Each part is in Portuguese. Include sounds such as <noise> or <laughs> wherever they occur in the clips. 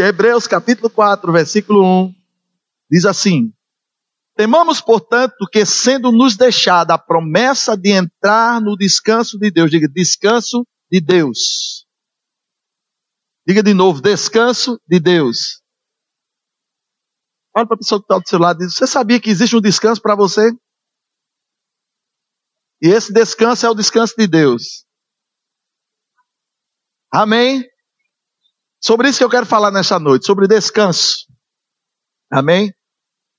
Hebreus capítulo 4, versículo 1, diz assim: Temamos, portanto, que sendo nos deixada a promessa de entrar no descanso de Deus, diga descanso de Deus. Diga de novo, descanso de Deus. Olha para a pessoa que está do seu lado e diz: Você sabia que existe um descanso para você? E esse descanso é o descanso de Deus. Amém? Sobre isso que eu quero falar nesta noite, sobre descanso. Amém?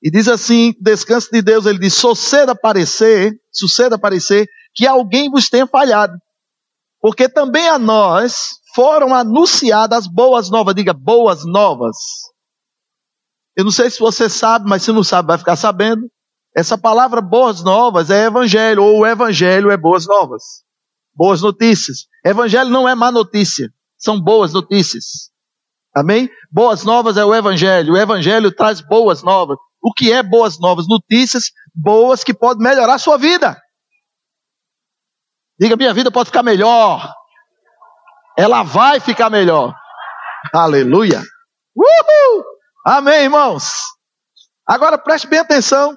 E diz assim, descanso de Deus, ele diz, suceda aparecer, suceda aparecer, que alguém vos tenha falhado. Porque também a nós foram anunciadas boas novas, diga boas novas. Eu não sei se você sabe, mas se não sabe vai ficar sabendo. Essa palavra boas novas é evangelho, ou o evangelho é boas novas. Boas notícias. Evangelho não é má notícia, são boas notícias. Amém? Boas novas é o evangelho. O evangelho traz boas novas. O que é boas novas? Notícias boas que podem melhorar a sua vida. Diga, minha vida pode ficar melhor. Ela vai ficar melhor. Aleluia. Uhul! Amém, irmãos. Agora preste bem atenção.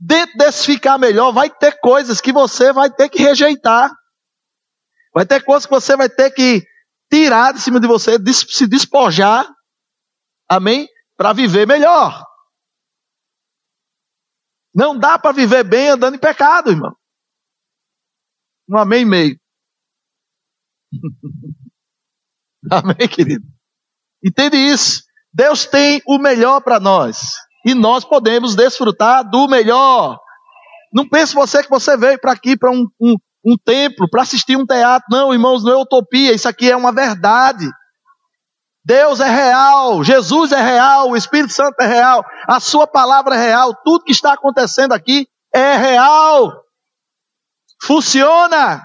Dentro desse ficar melhor, vai ter coisas que você vai ter que rejeitar. Vai ter coisas que você vai ter que tirar de cima de você, se despojar. Amém? Para viver melhor. Não dá para viver bem andando em pecado, irmão. Um amém e meio. <laughs> amém, querido? Entende isso? Deus tem o melhor para nós. E nós podemos desfrutar do melhor. Não pense você que você veio para aqui, para um, um, um templo, para assistir um teatro. Não, irmãos, não é utopia. Isso aqui é uma verdade. Deus é real, Jesus é real, o Espírito Santo é real, a Sua palavra é real, tudo que está acontecendo aqui é real. Funciona.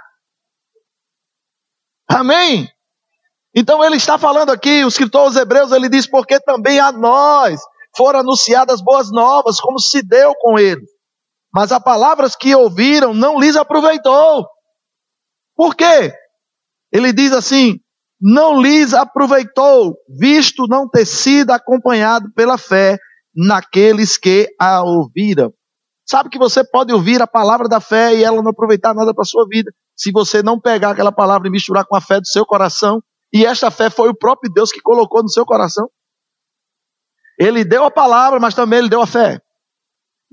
Amém? Então ele está falando aqui, o escritor aos Hebreus, ele diz, porque também a nós foram anunciadas boas novas, como se deu com ele. Mas as palavras que ouviram não lhes aproveitou. Por quê? Ele diz assim: não lhes aproveitou, visto não ter sido acompanhado pela fé naqueles que a ouviram. Sabe que você pode ouvir a palavra da fé e ela não aproveitar nada para sua vida, se você não pegar aquela palavra e misturar com a fé do seu coração, e esta fé foi o próprio Deus que colocou no seu coração. Ele deu a palavra, mas também ele deu a fé.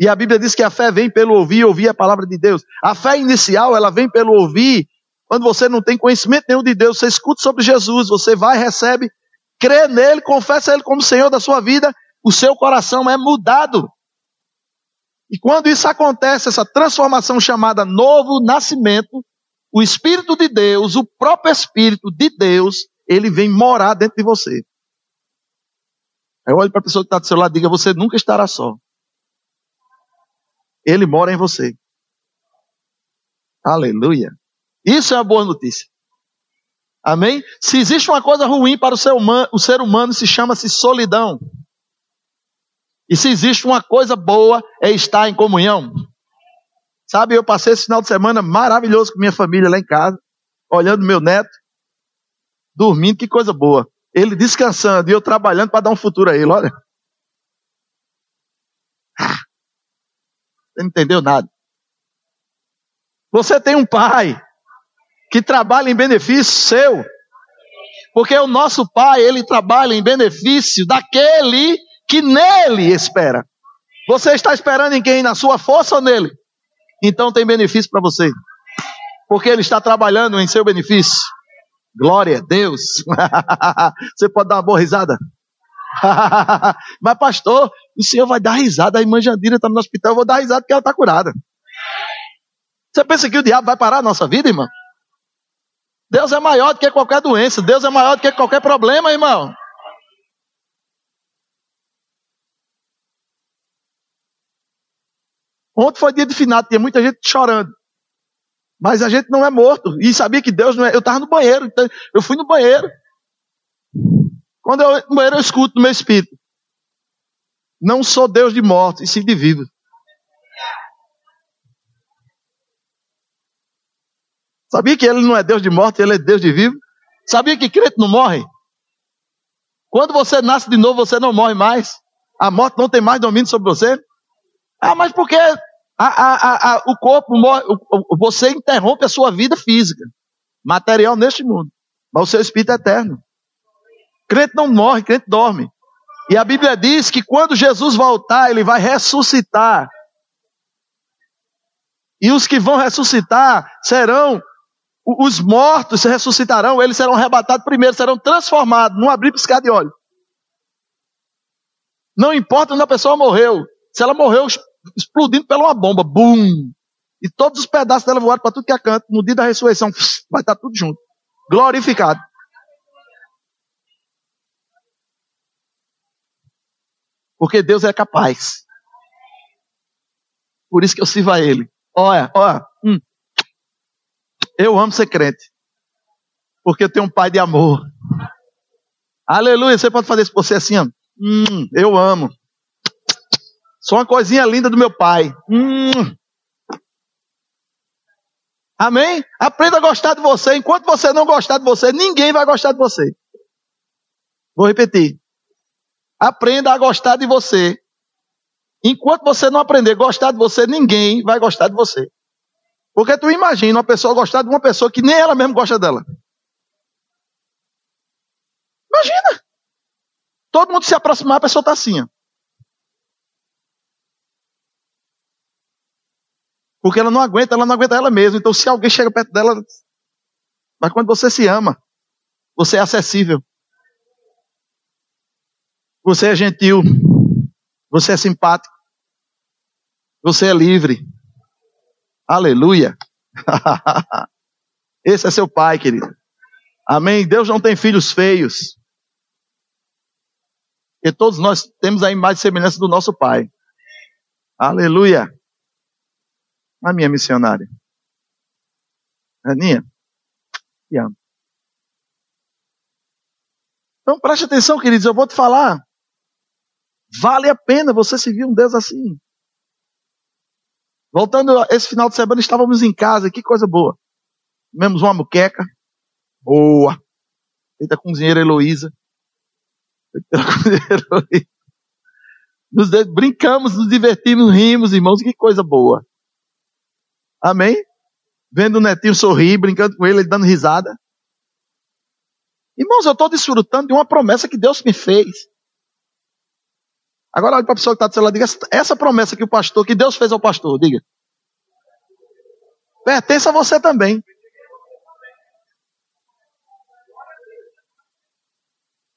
E a Bíblia diz que a fé vem pelo ouvir, ouvir a palavra de Deus. A fé inicial, ela vem pelo ouvir. Quando você não tem conhecimento nenhum de Deus, você escuta sobre Jesus, você vai, recebe, crê nele, confessa ele como Senhor da sua vida, o seu coração é mudado. E quando isso acontece, essa transformação chamada novo nascimento, o Espírito de Deus, o próprio Espírito de Deus, ele vem morar dentro de você. Aí olho para a pessoa que está do seu lado e diga: Você nunca estará só. Ele mora em você. Aleluia. Isso é uma boa notícia. Amém? Se existe uma coisa ruim para o ser humano, o ser humano se chama-se solidão. E se existe uma coisa boa, é estar em comunhão. Sabe, eu passei esse final de semana maravilhoso com minha família lá em casa, olhando meu neto, dormindo, que coisa boa. Ele descansando e eu trabalhando para dar um futuro a ele, olha. Ah, você não entendeu nada. Você tem um pai que trabalha em benefício seu. Porque o nosso pai, ele trabalha em benefício daquele que nele espera. Você está esperando em quem? Na sua força ou nele? Então tem benefício para você. Porque ele está trabalhando em seu benefício. Glória a Deus. <laughs> Você pode dar uma boa risada? <laughs> Mas, pastor, o senhor vai dar risada. A irmã Jandira está no hospital, eu vou dar risada porque ela está curada. Você pensa que o diabo vai parar a nossa vida, irmão? Deus é maior do que qualquer doença. Deus é maior do que qualquer problema, irmão. Ontem foi dia de finado, tinha muita gente chorando. Mas a gente não é morto. E sabia que Deus não é. Eu estava no banheiro, então eu fui no banheiro. Quando eu no banheiro, eu escuto no meu espírito. Não sou Deus de mortos, e sim de vivos. Sabia que ele não é Deus de morte, ele é Deus de vivo? Sabia que crente não morre? Quando você nasce de novo, você não morre mais. A morte não tem mais domínio sobre você. Ah, mas porque a, a, a, o corpo morre, você interrompe a sua vida física, material neste mundo. Mas o seu espírito é eterno. Crente não morre, crente dorme. E a Bíblia diz que quando Jesus voltar, ele vai ressuscitar. E os que vão ressuscitar serão os mortos ressuscitarão, eles serão arrebatados primeiro, serão transformados num abrir piscar de olho. Não importa onde a pessoa morreu, se ela morreu explodindo pela uma bomba, bum! E todos os pedaços dela voaram para tudo que é canto, no dia da ressurreição, vai estar tudo junto. Glorificado. Porque Deus é capaz. Por isso que eu sirvo a Ele. Olha, olha. Hum. Eu amo ser crente. Porque eu tenho um pai de amor. Aleluia. Você pode fazer isso por você assim, ó. Hum, eu amo. Sou uma coisinha linda do meu pai. Hum. Amém? Aprenda a gostar de você. Enquanto você não gostar de você, ninguém vai gostar de você. Vou repetir. Aprenda a gostar de você. Enquanto você não aprender a gostar de você, ninguém vai gostar de você. Porque tu imagina uma pessoa gostar de uma pessoa que nem ela mesma gosta dela. Imagina. Todo mundo se aproximar, a pessoa está assim. Ó. Porque ela não aguenta, ela não aguenta ela mesma. Então, se alguém chega perto dela. Mas quando você se ama, você é acessível. Você é gentil. Você é simpático. Você é livre. Aleluia. <laughs> Esse é seu pai, querido. Amém. Deus não tem filhos feios. Porque todos nós temos a imagem e semelhança do nosso pai. Aleluia. A minha missionária. Aninha, te amo. Então preste atenção, queridos, eu vou te falar. Vale a pena você servir um Deus assim. Voltando esse final de semana, estávamos em casa, que coisa boa. Comemos uma muqueca. Boa. Feita com com cozinheira Heloísa. Nos brincamos, nos divertimos, rimos, irmãos, que coisa boa. Amém? Vendo o netinho sorrir, brincando com ele, ele dando risada. Irmãos, eu estou desfrutando de uma promessa que Deus me fez. Agora olha para a pessoa que está do seu lado diga, essa promessa que o pastor, que Deus fez ao pastor, diga. Pertence a você também.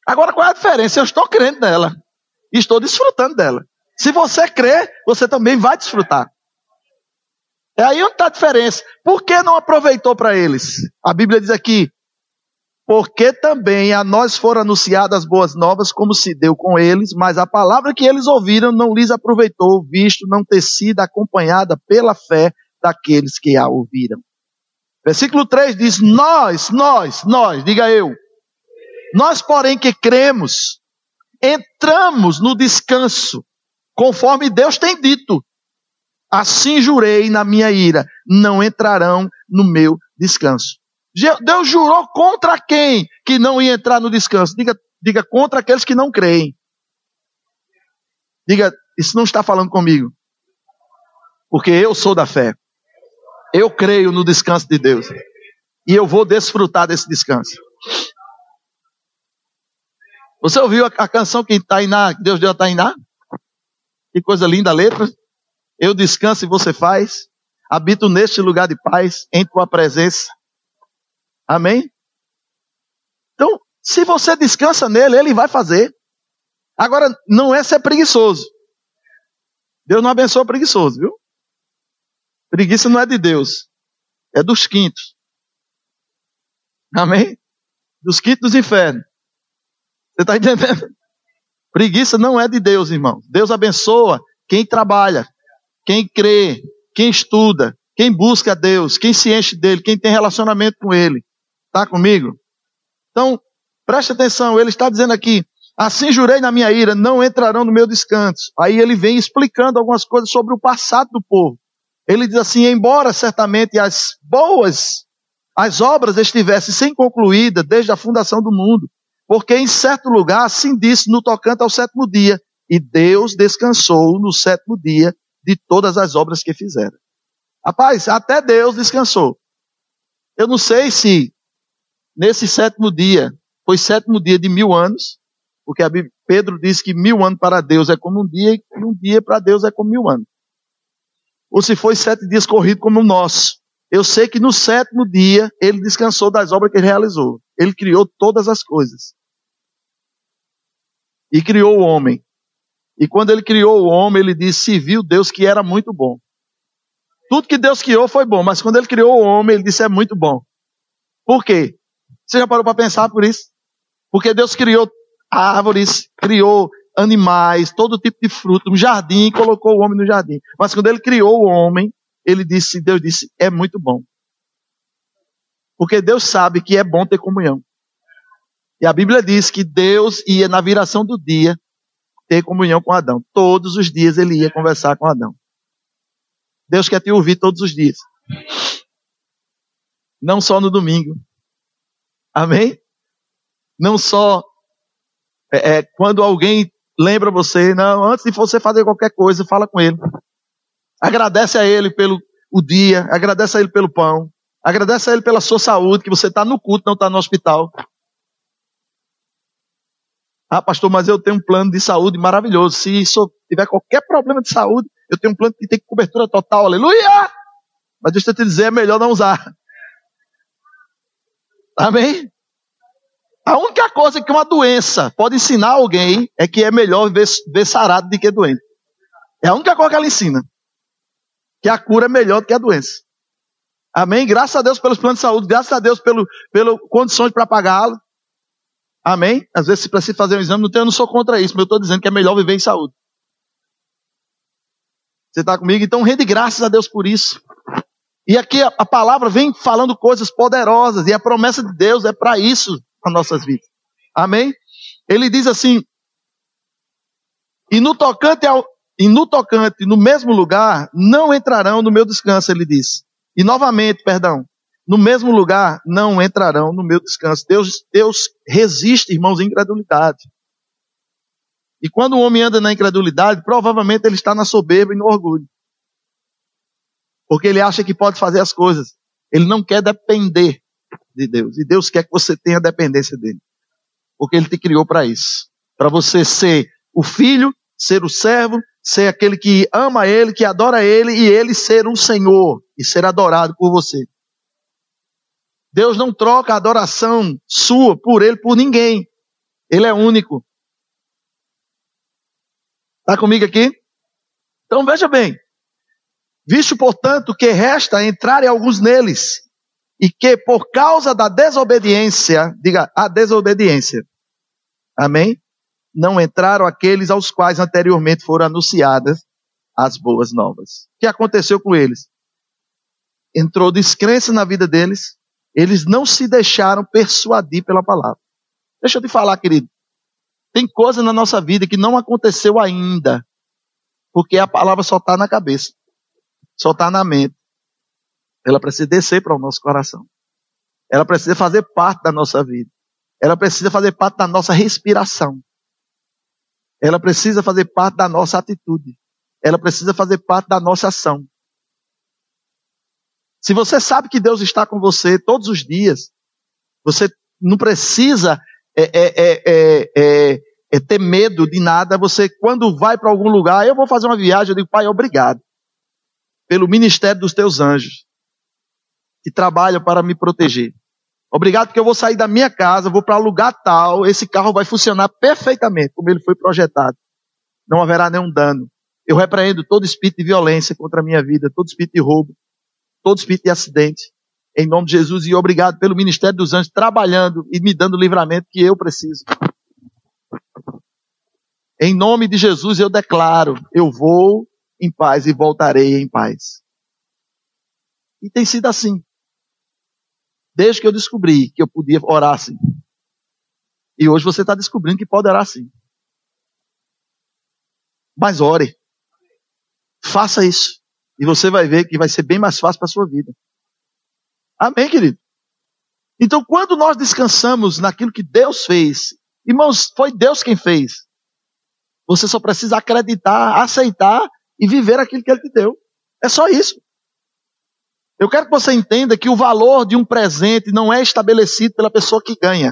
Agora qual é a diferença? Eu estou crendo nela. E estou desfrutando dela. Se você crê, você também vai desfrutar. É aí onde está a diferença. Por que não aproveitou para eles? A Bíblia diz aqui: porque também a nós foram anunciadas boas novas, como se deu com eles, mas a palavra que eles ouviram não lhes aproveitou, visto não ter sido acompanhada pela fé daqueles que a ouviram. Versículo 3 diz: Nós, nós, nós, diga eu, nós, porém, que cremos, entramos no descanso, conforme Deus tem dito. Assim jurei na minha ira, não entrarão no meu descanso. Deus jurou contra quem que não ia entrar no descanso? Diga, diga contra aqueles que não creem. Diga, isso não está falando comigo. Porque eu sou da fé. Eu creio no descanso de Deus. E eu vou desfrutar desse descanso. Você ouviu a, a canção que Tainá, Deus deu a Tainá? Que coisa linda a letra. Eu descanso e você faz. Habito neste lugar de paz, em tua presença. Amém? Então, se você descansa nele, ele vai fazer. Agora, não é ser preguiçoso. Deus não abençoa preguiçoso, viu? Preguiça não é de Deus, é dos quintos. Amém? Dos quintos dos infernos. Você está entendendo? Preguiça não é de Deus, irmão. Deus abençoa quem trabalha, quem crê, quem estuda, quem busca Deus, quem se enche dele, quem tem relacionamento com ele. Está comigo? Então, preste atenção, ele está dizendo aqui: assim jurei na minha ira, não entrarão no meu descanso. Aí ele vem explicando algumas coisas sobre o passado do povo. Ele diz assim: embora certamente as boas, as obras estivessem sem concluída desde a fundação do mundo, Porque em certo lugar assim disse no tocante ao sétimo dia, e Deus descansou no sétimo dia de todas as obras que fizeram. Rapaz, até Deus descansou. Eu não sei se nesse sétimo dia foi sétimo dia de mil anos, porque Bíblia, Pedro diz que mil anos para Deus é como um dia, e um dia para Deus é como mil anos. Ou se foi sete dias corrido como o nosso. Eu sei que no sétimo dia ele descansou das obras que ele realizou. Ele criou todas as coisas. E criou o homem. E quando ele criou o homem, ele disse: se viu Deus que era muito bom. Tudo que Deus criou foi bom, mas quando ele criou o homem, ele disse: é muito bom. Por quê? Você já parou para pensar por isso? Porque Deus criou árvores, criou animais, todo tipo de fruto, um jardim, e colocou o homem no jardim. Mas quando ele criou o homem, ele disse, Deus disse, é muito bom. Porque Deus sabe que é bom ter comunhão. E a Bíblia diz que Deus ia na viração do dia ter comunhão com Adão. Todos os dias ele ia conversar com Adão. Deus quer te ouvir todos os dias. Não só no domingo. Amém? Não só é, é, quando alguém lembra você, não, antes de você fazer qualquer coisa, fala com ele. Agradece a ele pelo o dia, agradece a ele pelo pão, agradece a ele pela sua saúde, que você está no culto, não está no hospital. Ah, pastor, mas eu tenho um plano de saúde maravilhoso. Se isso tiver qualquer problema de saúde, eu tenho um plano que tem cobertura total, aleluia! Mas deixa eu te dizer, é melhor não usar. Amém? A única coisa que uma doença pode ensinar alguém é que é melhor ver, ver sarado do que doente. É a única coisa que ela ensina. Que a cura é melhor do que a doença. Amém? Graças a Deus pelos planos de saúde, graças a Deus pelo, pelas condições para pagá-lo. Amém? Às vezes se precisa fazer um exame, não tenho, eu não sou contra isso, mas eu estou dizendo que é melhor viver em saúde. Você está comigo? Então rende graças a Deus por isso. E aqui a, a palavra vem falando coisas poderosas, e a promessa de Deus é para isso as nossas vidas. Amém? Ele diz assim: e no tocante ao, e no tocante, no mesmo lugar, não entrarão no meu descanso, ele diz. E novamente, perdão, no mesmo lugar não entrarão no meu descanso. Deus, Deus resiste, irmãos, à incredulidade. E quando o homem anda na incredulidade, provavelmente ele está na soberba e no orgulho. Porque ele acha que pode fazer as coisas. Ele não quer depender de Deus. E Deus quer que você tenha dependência dele. Porque ele te criou para isso. Para você ser o filho, ser o servo, ser aquele que ama ele, que adora ele e ele ser um Senhor e ser adorado por você. Deus não troca a adoração sua por ele por ninguém. Ele é único. Está comigo aqui? Então veja bem. Visto, portanto, que resta entrar alguns neles, e que por causa da desobediência, diga, a desobediência, amém? Não entraram aqueles aos quais anteriormente foram anunciadas as boas novas. O que aconteceu com eles? Entrou descrença na vida deles, eles não se deixaram persuadir pela palavra. Deixa eu te falar, querido. Tem coisa na nossa vida que não aconteceu ainda, porque a palavra só está na cabeça, só está na mente. Ela precisa descer para o nosso coração. Ela precisa fazer parte da nossa vida. Ela precisa fazer parte da nossa respiração. Ela precisa fazer parte da nossa atitude. Ela precisa fazer parte da nossa ação. Se você sabe que Deus está com você todos os dias, você não precisa é, é, é, é ter medo de nada. Você, quando vai para algum lugar, eu vou fazer uma viagem, eu digo, Pai, obrigado pelo ministério dos teus anjos que trabalham para me proteger. Obrigado porque eu vou sair da minha casa, vou para lugar tal, esse carro vai funcionar perfeitamente como ele foi projetado. Não haverá nenhum dano. Eu repreendo todo espírito de violência contra a minha vida, todo espírito de roubo, todo espírito de acidente. Em nome de Jesus e obrigado pelo ministério dos anjos trabalhando e me dando o livramento que eu preciso. Em nome de Jesus eu declaro, eu vou em paz e voltarei em paz. E tem sido assim. Desde que eu descobri que eu podia orar assim. E hoje você está descobrindo que pode orar assim. Mas ore. Faça isso. E você vai ver que vai ser bem mais fácil para a sua vida. Amém, querido? Então, quando nós descansamos naquilo que Deus fez, Irmãos, foi Deus quem fez. Você só precisa acreditar, aceitar e viver aquilo que Ele te deu. É só isso. Eu quero que você entenda que o valor de um presente não é estabelecido pela pessoa que ganha,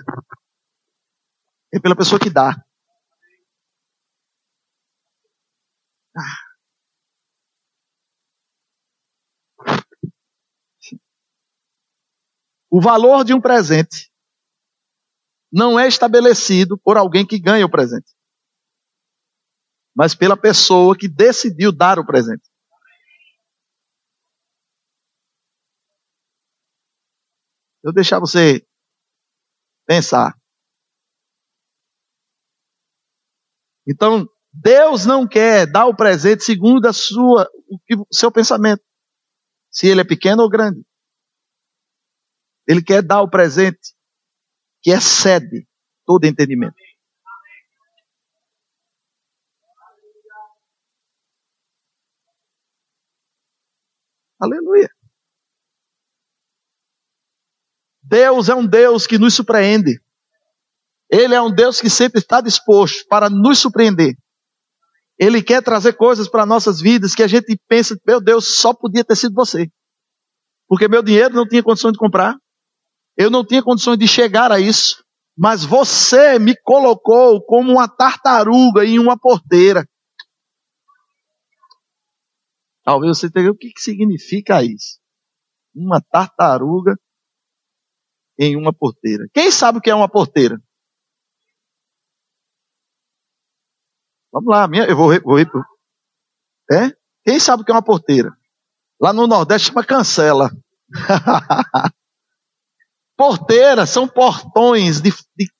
é pela pessoa que dá. O valor de um presente não é estabelecido por alguém que ganha o presente, mas pela pessoa que decidiu dar o presente. Eu deixar você pensar. Então, Deus não quer dar o presente segundo a sua, o seu pensamento. Se ele é pequeno ou grande. Ele quer dar o presente que excede todo entendimento. Aleluia. Deus é um Deus que nos surpreende. Ele é um Deus que sempre está disposto para nos surpreender. Ele quer trazer coisas para nossas vidas que a gente pensa, meu Deus, só podia ter sido você. Porque meu dinheiro não tinha condição de comprar. Eu não tinha condições de chegar a isso. Mas você me colocou como uma tartaruga em uma porteira. Talvez você tenha o que, que significa isso? Uma tartaruga em uma porteira. Quem sabe o que é uma porteira? Vamos lá, minha, eu vou, vou É? Quem sabe o que é uma porteira? Lá no Nordeste chama cancela. <laughs> Porteiras são portões de,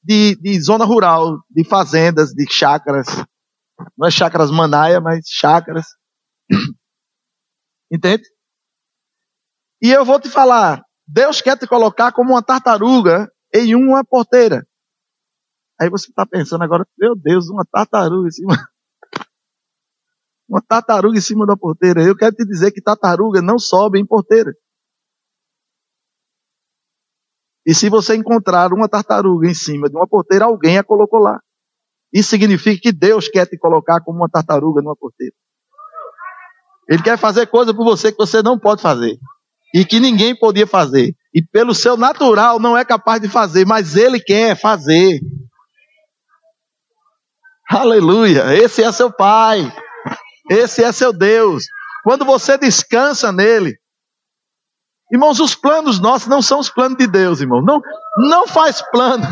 de, de, zona rural, de fazendas, de chácaras. Não é chácaras manaia, mas chácaras. Entende? E eu vou te falar, Deus quer te colocar como uma tartaruga em uma porteira. Aí você está pensando agora, meu Deus, uma tartaruga em cima. <laughs> Uma tartaruga em cima da porteira. Eu quero te dizer que tartaruga não sobe em porteira. E se você encontrar uma tartaruga em cima de uma porteira, alguém a colocou lá. Isso significa que Deus quer te colocar como uma tartaruga numa porteira. Ele quer fazer coisa por você que você não pode fazer. E que ninguém podia fazer. E pelo seu natural não é capaz de fazer, mas ele quer fazer. Aleluia. Esse é seu Pai. Esse é seu Deus. Quando você descansa nele, irmãos, os planos nossos não são os planos de Deus, irmão. Não, não faz plano. <laughs>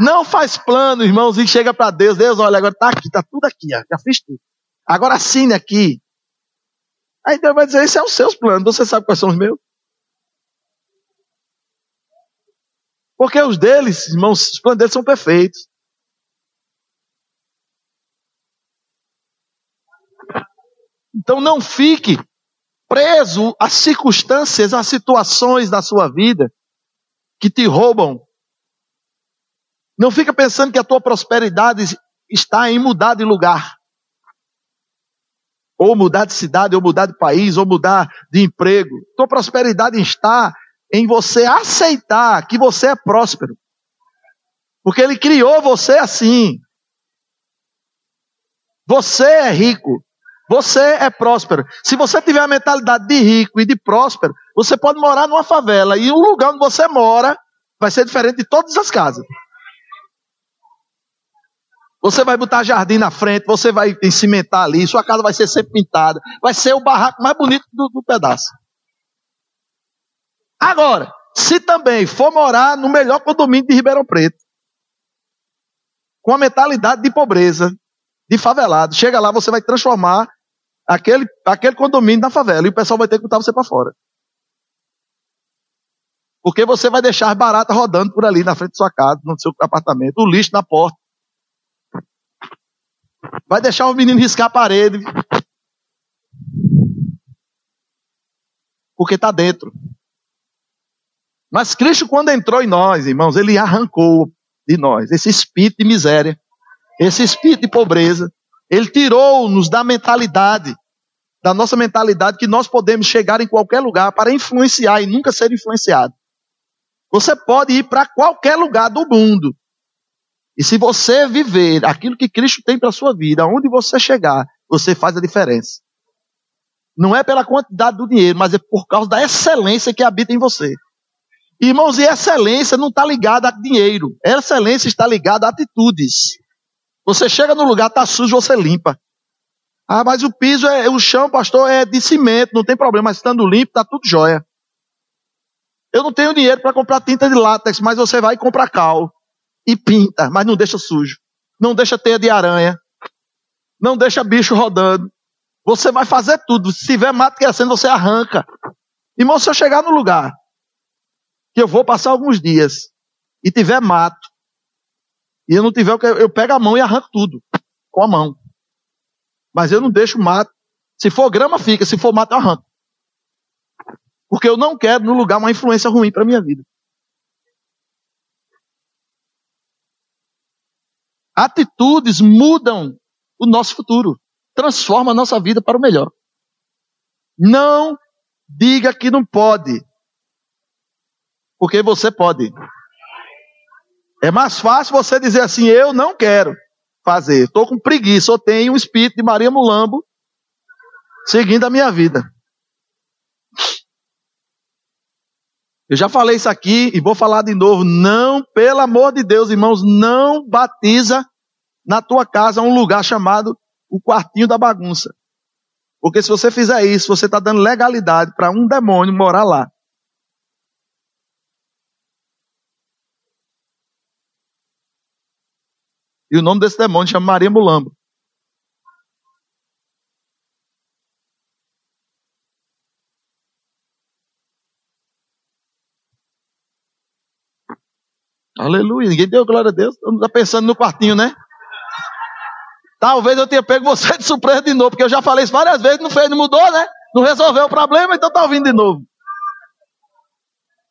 Não faz plano, irmãos, e chega para Deus. Deus, olha, agora está aqui, está tudo aqui, já fiz tudo. Agora assine aqui. Aí Deus vai dizer: esses são os seus planos. Você sabe quais são os meus? Porque os deles, irmãos, os planos deles são perfeitos. Então não fique preso a circunstâncias, a situações da sua vida que te roubam. Não fica pensando que a tua prosperidade está em mudar de lugar. Ou mudar de cidade, ou mudar de país, ou mudar de emprego. Tua prosperidade está em você aceitar que você é próspero. Porque ele criou você assim. Você é rico. Você é próspero. Se você tiver a mentalidade de rico e de próspero, você pode morar numa favela e o lugar onde você mora vai ser diferente de todas as casas. Você vai botar jardim na frente, você vai cimentar ali, sua casa vai ser sempre pintada, vai ser o barraco mais bonito do, do pedaço. Agora, se também for morar no melhor condomínio de Ribeirão Preto, com a mentalidade de pobreza, de favelado, chega lá, você vai transformar aquele, aquele condomínio na favela e o pessoal vai ter que botar você para fora. Porque você vai deixar barata rodando por ali na frente da sua casa, no seu apartamento, o lixo na porta. Vai deixar o menino riscar a parede. Porque está dentro. Mas Cristo, quando entrou em nós, irmãos, ele arrancou de nós esse espírito de miséria, esse espírito de pobreza, ele tirou-nos da mentalidade, da nossa mentalidade que nós podemos chegar em qualquer lugar para influenciar e nunca ser influenciado. Você pode ir para qualquer lugar do mundo E se você viver aquilo que Cristo tem para a sua vida, onde você chegar, você faz a diferença. Não é pela quantidade do dinheiro, mas é por causa da excelência que habita em você. Irmãos, e excelência não está ligada a dinheiro. Excelência está ligada a atitudes. Você chega no lugar, está sujo, você limpa. Ah, mas o piso, é, o chão, pastor, é de cimento, não tem problema, estando limpo, está tudo jóia. Eu não tenho dinheiro para comprar tinta de látex, mas você vai e compra cal e pinta, mas não deixa sujo. Não deixa teia de aranha. Não deixa bicho rodando. Você vai fazer tudo. Se tiver mato crescendo, você arranca. Irmão, se eu chegar no lugar que eu vou passar alguns dias e tiver mato, e eu não tiver, eu pego a mão e arranco tudo com a mão. Mas eu não deixo mato. Se for grama, fica. Se for mato, eu arranco. Porque eu não quero no lugar uma influência ruim para minha vida. Atitudes mudam o nosso futuro, transforma a nossa vida para o melhor. Não diga que não pode, porque você pode. É mais fácil você dizer assim: eu não quero fazer, estou com preguiça, eu tenho um espírito de Maria Mulambo seguindo a minha vida. Eu já falei isso aqui e vou falar de novo. Não, pelo amor de Deus, irmãos, não batiza na tua casa um lugar chamado o quartinho da bagunça. Porque se você fizer isso, você está dando legalidade para um demônio morar lá. E o nome desse demônio chama Maria Mulambo. Aleluia. Ninguém deu glória a Deus. Mundo está pensando no quartinho, né? Talvez eu tenha pego você de surpresa de novo, porque eu já falei isso várias vezes, não fez, não mudou, né? Não resolveu o problema, então está ouvindo de novo.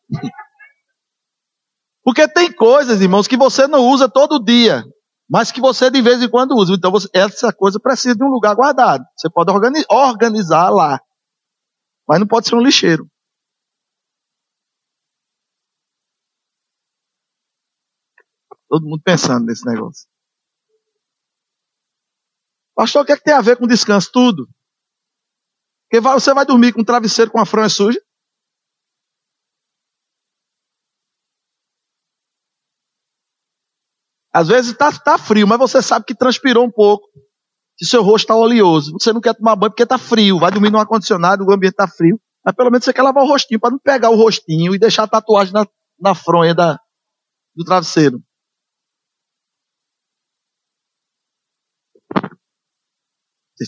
<laughs> Porque tem coisas, irmãos, que você não usa todo dia, mas que você de vez em quando usa. Então você, essa coisa precisa de um lugar guardado. Você pode organizar lá, mas não pode ser um lixeiro. Todo mundo pensando nesse negócio. Pastor, o que, é que tem a ver com descanso? Tudo. Porque você vai dormir com um travesseiro com a fronha suja? Às vezes está tá frio, mas você sabe que transpirou um pouco. Que seu rosto está oleoso. Você não quer tomar banho porque está frio. Vai dormir no ar-condicionado, o ambiente está frio. Mas pelo menos você quer lavar o rostinho para não pegar o rostinho e deixar a tatuagem na, na fronha da, do travesseiro.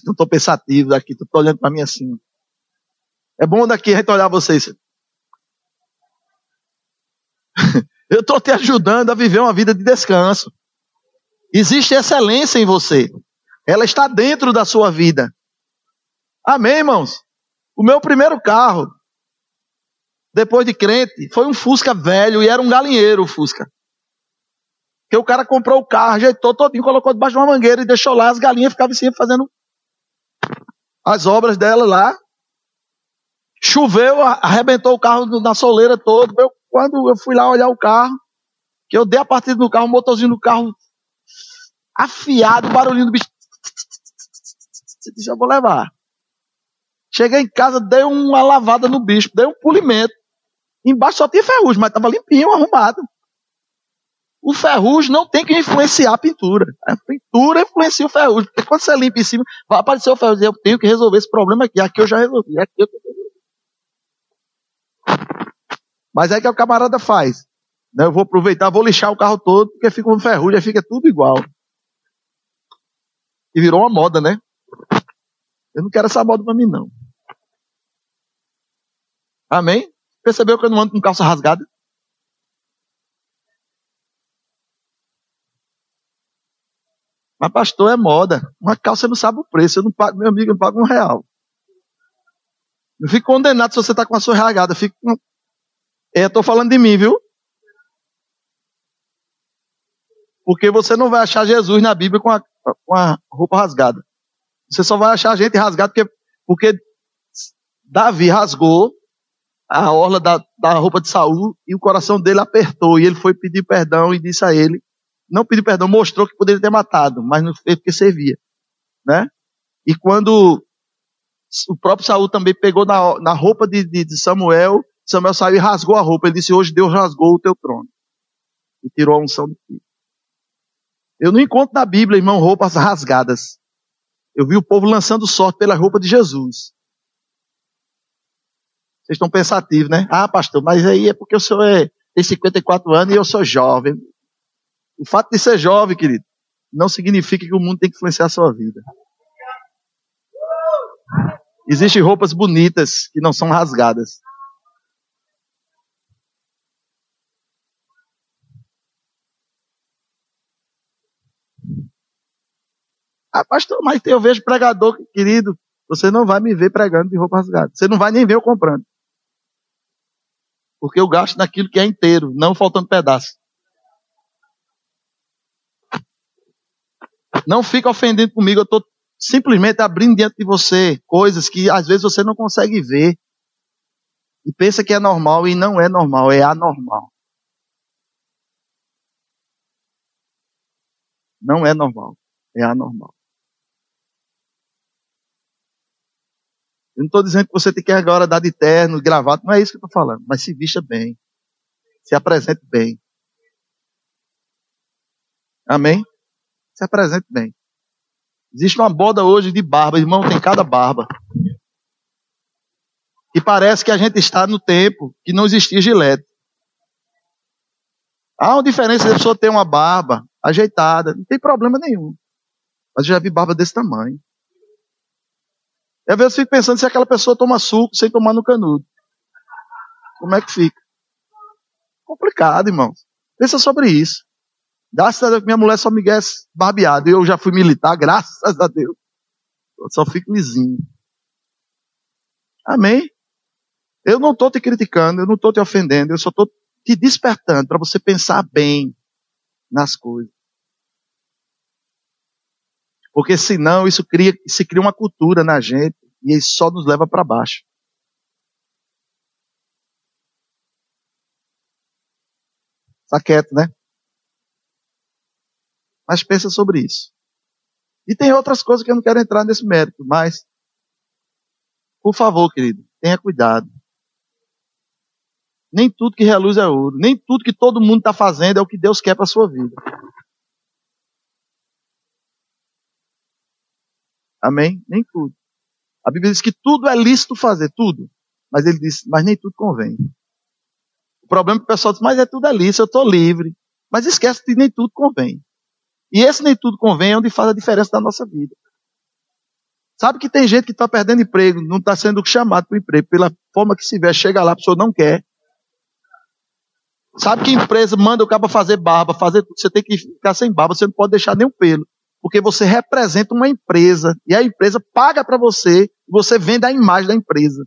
Não estão pensativos aqui, estou olhando para mim assim. É bom daqui a gente olhar vocês. <laughs> Eu estou te ajudando a viver uma vida de descanso. Existe excelência em você. Ela está dentro da sua vida. Amém, irmãos? O meu primeiro carro, depois de crente, foi um Fusca velho e era um galinheiro o Fusca. Que o cara comprou o carro, ajeitou todinho, colocou debaixo de uma mangueira e deixou lá, as galinhas ficavam sempre fazendo as obras dela lá. Choveu, arrebentou o carro na soleira todo. Eu, quando eu fui lá olhar o carro, que eu dei a partida do carro, o motorzinho do carro afiado, barulhinho do bicho. Eu vou levar. Cheguei em casa, dei uma lavada no bicho, dei um polimento. Embaixo só tinha ferrugem, mas estava limpinho, arrumado. O ferrugem não tem que influenciar a pintura. A pintura influencia o ferrugem. Porque quando você limpa em cima, vai aparecer o ferrugem. Eu tenho que resolver esse problema aqui. Aqui eu já resolvi. Aqui eu Mas é que o camarada faz. Né? Eu vou aproveitar, vou lixar o carro todo, porque fica um ferrugem, fica tudo igual. E virou uma moda, né? Eu não quero essa moda para mim, não. Amém? Percebeu que eu não ando com calça rasgada? Mas pastor é moda. Uma calça não sabe o preço. Eu não pago, meu amigo, eu pago um real. Não fico condenado se você está com a sua rasgada. Fico. É, estou falando de mim, viu? Porque você não vai achar Jesus na Bíblia com a, com a roupa rasgada. Você só vai achar a gente rasgada porque, porque Davi rasgou a orla da, da roupa de Saul e o coração dele apertou. E ele foi pedir perdão e disse a ele não pediu perdão, mostrou que poderia ter matado, mas não fez porque servia, né? E quando o próprio Saul também pegou na, na roupa de, de, de Samuel, Samuel saiu e rasgou a roupa. Ele disse: Hoje Deus rasgou o teu trono e tirou a unção de ti. Eu não encontro na Bíblia, irmão, roupas rasgadas. Eu vi o povo lançando sorte pela roupa de Jesus. Vocês estão pensativos, né? Ah, pastor, mas aí é porque o senhor é, tem 54 anos e eu sou jovem. O fato de ser jovem, querido, não significa que o mundo tem que influenciar a sua vida. Existem roupas bonitas que não são rasgadas. Ah, pastor, mas eu vejo pregador, querido, você não vai me ver pregando de roupa rasgada. Você não vai nem ver eu comprando. Porque eu gasto naquilo que é inteiro, não faltando pedaço. Não fica ofendendo comigo, eu estou simplesmente abrindo diante de você coisas que às vezes você não consegue ver. E pensa que é normal e não é normal, é anormal. Não é normal, é anormal. Eu não estou dizendo que você tem que agora dar de terno, gravado, não é isso que eu estou falando. Mas se vista bem. Se apresente bem. Amém? Se apresente bem. Existe uma boda hoje de barba, irmão, tem cada barba. E parece que a gente está no tempo que não existia gilete. Há uma diferença de pessoa ter uma barba ajeitada, não tem problema nenhum. Mas eu já vi barba desse tamanho. E às vezes eu fico pensando se aquela pessoa toma suco sem tomar no canudo. Como é que fica? Complicado, irmãos. Pensa sobre isso. Graças a Deus, minha mulher só me quer barbeado. Eu já fui militar, graças a Deus. Eu só fico lisinho. Amém? Eu não estou te criticando, eu não estou te ofendendo, eu só estou te despertando para você pensar bem nas coisas. Porque senão isso cria, se cria uma cultura na gente e isso só nos leva para baixo. Está quieto, né? Mas pensa sobre isso. E tem outras coisas que eu não quero entrar nesse mérito, mas, por favor, querido, tenha cuidado. Nem tudo que reluz é ouro. Nem tudo que todo mundo está fazendo é o que Deus quer para a sua vida. Amém? Nem tudo. A Bíblia diz que tudo é lícito fazer, tudo. Mas ele diz, mas nem tudo convém. O problema é que o pessoal diz, mas é tudo é lícito, eu estou livre. Mas esquece que nem tudo convém. E esse nem tudo convém é onde faz a diferença da nossa vida. Sabe que tem gente que está perdendo emprego, não está sendo chamado para emprego, pela forma que se vê, chega lá, a pessoa não quer. Sabe que empresa manda o cara fazer barba, fazer tudo, você tem que ficar sem barba, você não pode deixar nenhum pelo porque você representa uma empresa e a empresa paga para você e você vende a imagem da empresa.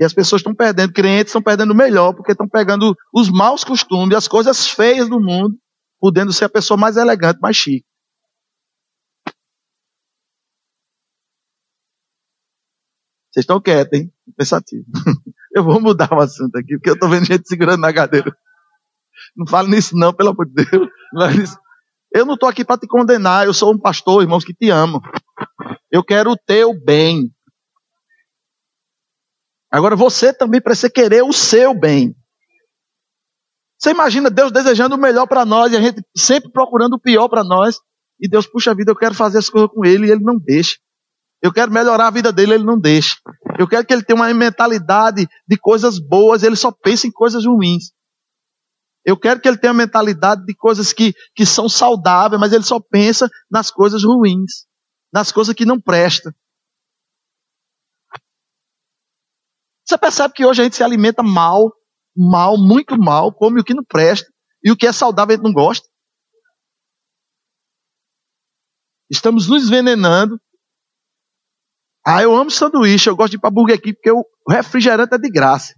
E as pessoas estão perdendo, clientes estão perdendo o melhor, porque estão pegando os maus costumes, as coisas feias do mundo, podendo ser a pessoa mais elegante, mais chique. Vocês estão quietos, hein? Pensativo. <laughs> Eu vou mudar o assunto aqui, porque eu estou vendo gente segurando na cadeira. Não fale nisso não, pelo amor de Deus. Eu não estou aqui para te condenar, eu sou um pastor, irmãos, que te amo. Eu quero o teu bem. Agora você também precisa querer o seu bem. Você imagina Deus desejando o melhor para nós e a gente sempre procurando o pior para nós. E Deus, puxa vida, eu quero fazer as coisas com ele e ele não deixa. Eu quero melhorar a vida dele, ele não deixa. Eu quero que ele tenha uma mentalidade de coisas boas, ele só pensa em coisas ruins. Eu quero que ele tenha a mentalidade de coisas que, que são saudáveis, mas ele só pensa nas coisas ruins, nas coisas que não prestam. Você percebe que hoje a gente se alimenta mal, mal, muito mal, come o que não presta, e o que é saudável a gente não gosta. Estamos nos envenenando. Ah, eu amo sanduíche, eu gosto de ir para Burger King porque o refrigerante é de graça.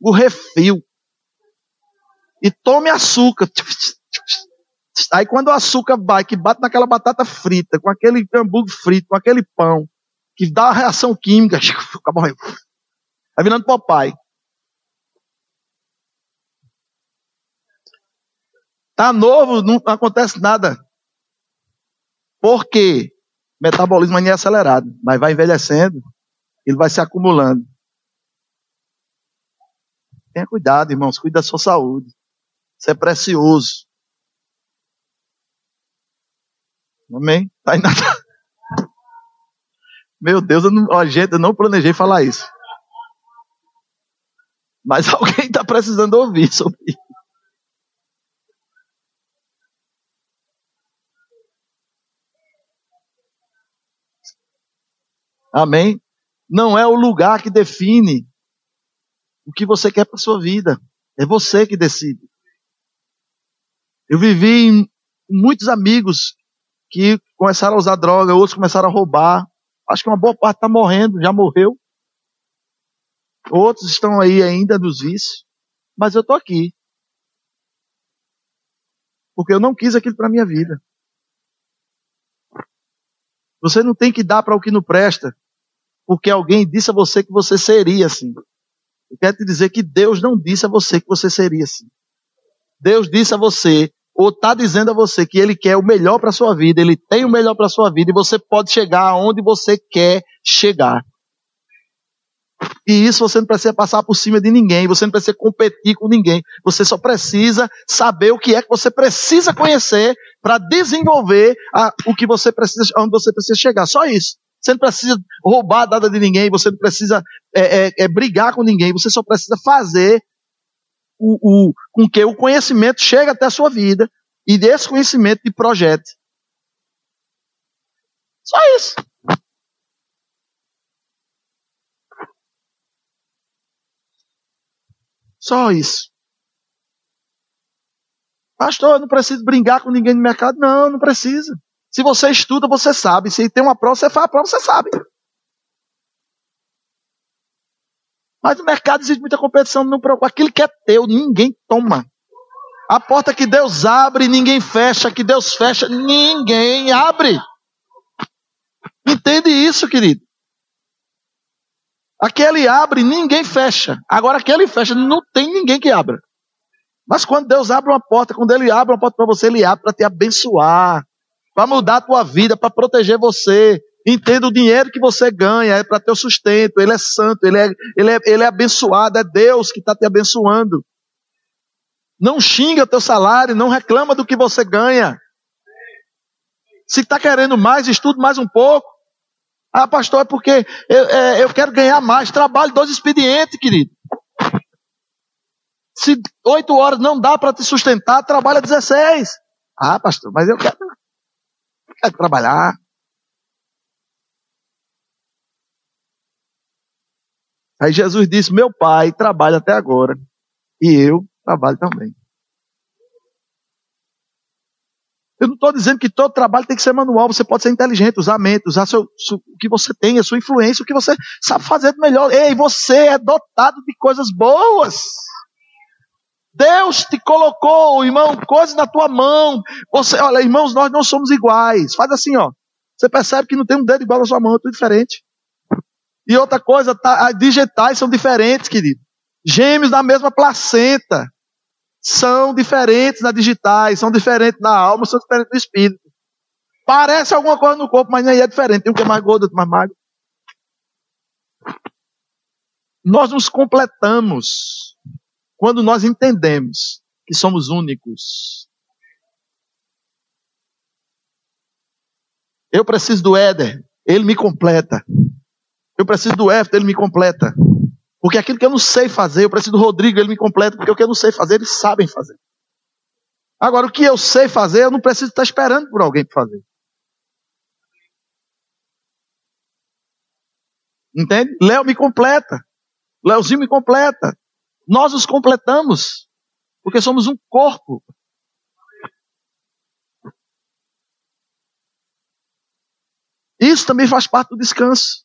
O refil e tome açúcar. Aí quando o açúcar vai, que bate naquela batata frita, com aquele hambúrguer frito, com aquele pão, que dá uma reação química, <laughs> fica morrendo. Vai virando papai. Tá novo, não acontece nada. Por quê? metabolismo é acelerado, mas vai envelhecendo, ele vai se acumulando. Tenha cuidado, irmãos, cuide da sua saúde. Isso é precioso. Amém? Tá aí. Meu Deus, eu não, eu não planejei falar isso. Mas <laughs> alguém está precisando ouvir sobre isso. Amém? Não é o lugar que define o que você quer para sua vida. É você que decide. Eu vivi muitos amigos que começaram a usar droga, outros começaram a roubar. Acho que uma boa parte está morrendo, já morreu. Outros estão aí ainda nos vícios. Mas eu estou aqui. Porque eu não quis aquilo para minha vida. Você não tem que dar para o que não presta porque alguém disse a você que você seria assim. Eu quero te dizer que Deus não disse a você que você seria assim. Deus disse a você, ou está dizendo a você que Ele quer o melhor para a sua vida, Ele tem o melhor para a sua vida e você pode chegar aonde você quer chegar. E isso você não precisa passar por cima de ninguém, você não precisa competir com ninguém. Você só precisa saber o que é que você precisa conhecer para desenvolver a, o que você precisa, onde você precisa chegar. Só isso. Você não precisa roubar nada de ninguém, você não precisa é, é, é, brigar com ninguém, você só precisa fazer o, o, com que o conhecimento chegue até a sua vida e desse conhecimento de projete. Só isso. Só isso. Pastor, eu não preciso brincar com ninguém no mercado. Não, não precisa. Se você estuda, você sabe. Se tem uma prova, você faz a prova, você sabe. Mas no mercado existe muita competição. Não, aquilo que é teu, ninguém toma. A porta que Deus abre, ninguém fecha. Que Deus fecha, ninguém abre. Entende isso, querido? Aquele abre, ninguém fecha. Agora aquele fecha, não tem ninguém que abra. Mas quando Deus abre uma porta, quando Ele abre uma porta para você, Ele abre para te abençoar para mudar a tua vida, para proteger você. Entenda o dinheiro que você ganha, é para teu sustento, ele é santo, ele é, ele é, ele é abençoado, é Deus que está te abençoando. Não xinga teu salário, não reclama do que você ganha. Se está querendo mais, estude mais um pouco. Ah, pastor, é porque eu, é, eu quero ganhar mais. Trabalhe dois expedientes, querido. Se oito horas não dá para te sustentar, trabalha 16. Ah, pastor, mas eu quero quero trabalhar. Aí Jesus disse: Meu pai trabalha até agora e eu trabalho também. Eu não estou dizendo que todo trabalho tem que ser manual, você pode ser inteligente, usar a mente, usar seu, seu, o que você tem, a sua influência, o que você sabe fazer melhor. Ei, você é dotado de coisas boas. Deus te colocou, irmão, coisas na tua mão. Você, olha, irmãos, nós não somos iguais. Faz assim, ó. Você percebe que não tem um dedo igual na sua mão, é tudo diferente. E outra coisa, tá, digitais são diferentes, querido. Gêmeos da mesma placenta são diferentes na digitais, são diferentes na alma, são diferentes no espírito. Parece alguma coisa no corpo, mas aí é diferente. Tem um que é mais gordo, outro mais magro. Nós nos completamos. Quando nós entendemos que somos únicos. Eu preciso do Éder, ele me completa. Eu preciso do Éfter, ele me completa. Porque aquilo que eu não sei fazer, eu preciso do Rodrigo, ele me completa. Porque o que eu não sei fazer, eles sabem fazer. Agora, o que eu sei fazer, eu não preciso estar esperando por alguém para fazer. Entende? Léo me completa. Léozinho me completa. Nós os completamos, porque somos um corpo. Isso também faz parte do descanso.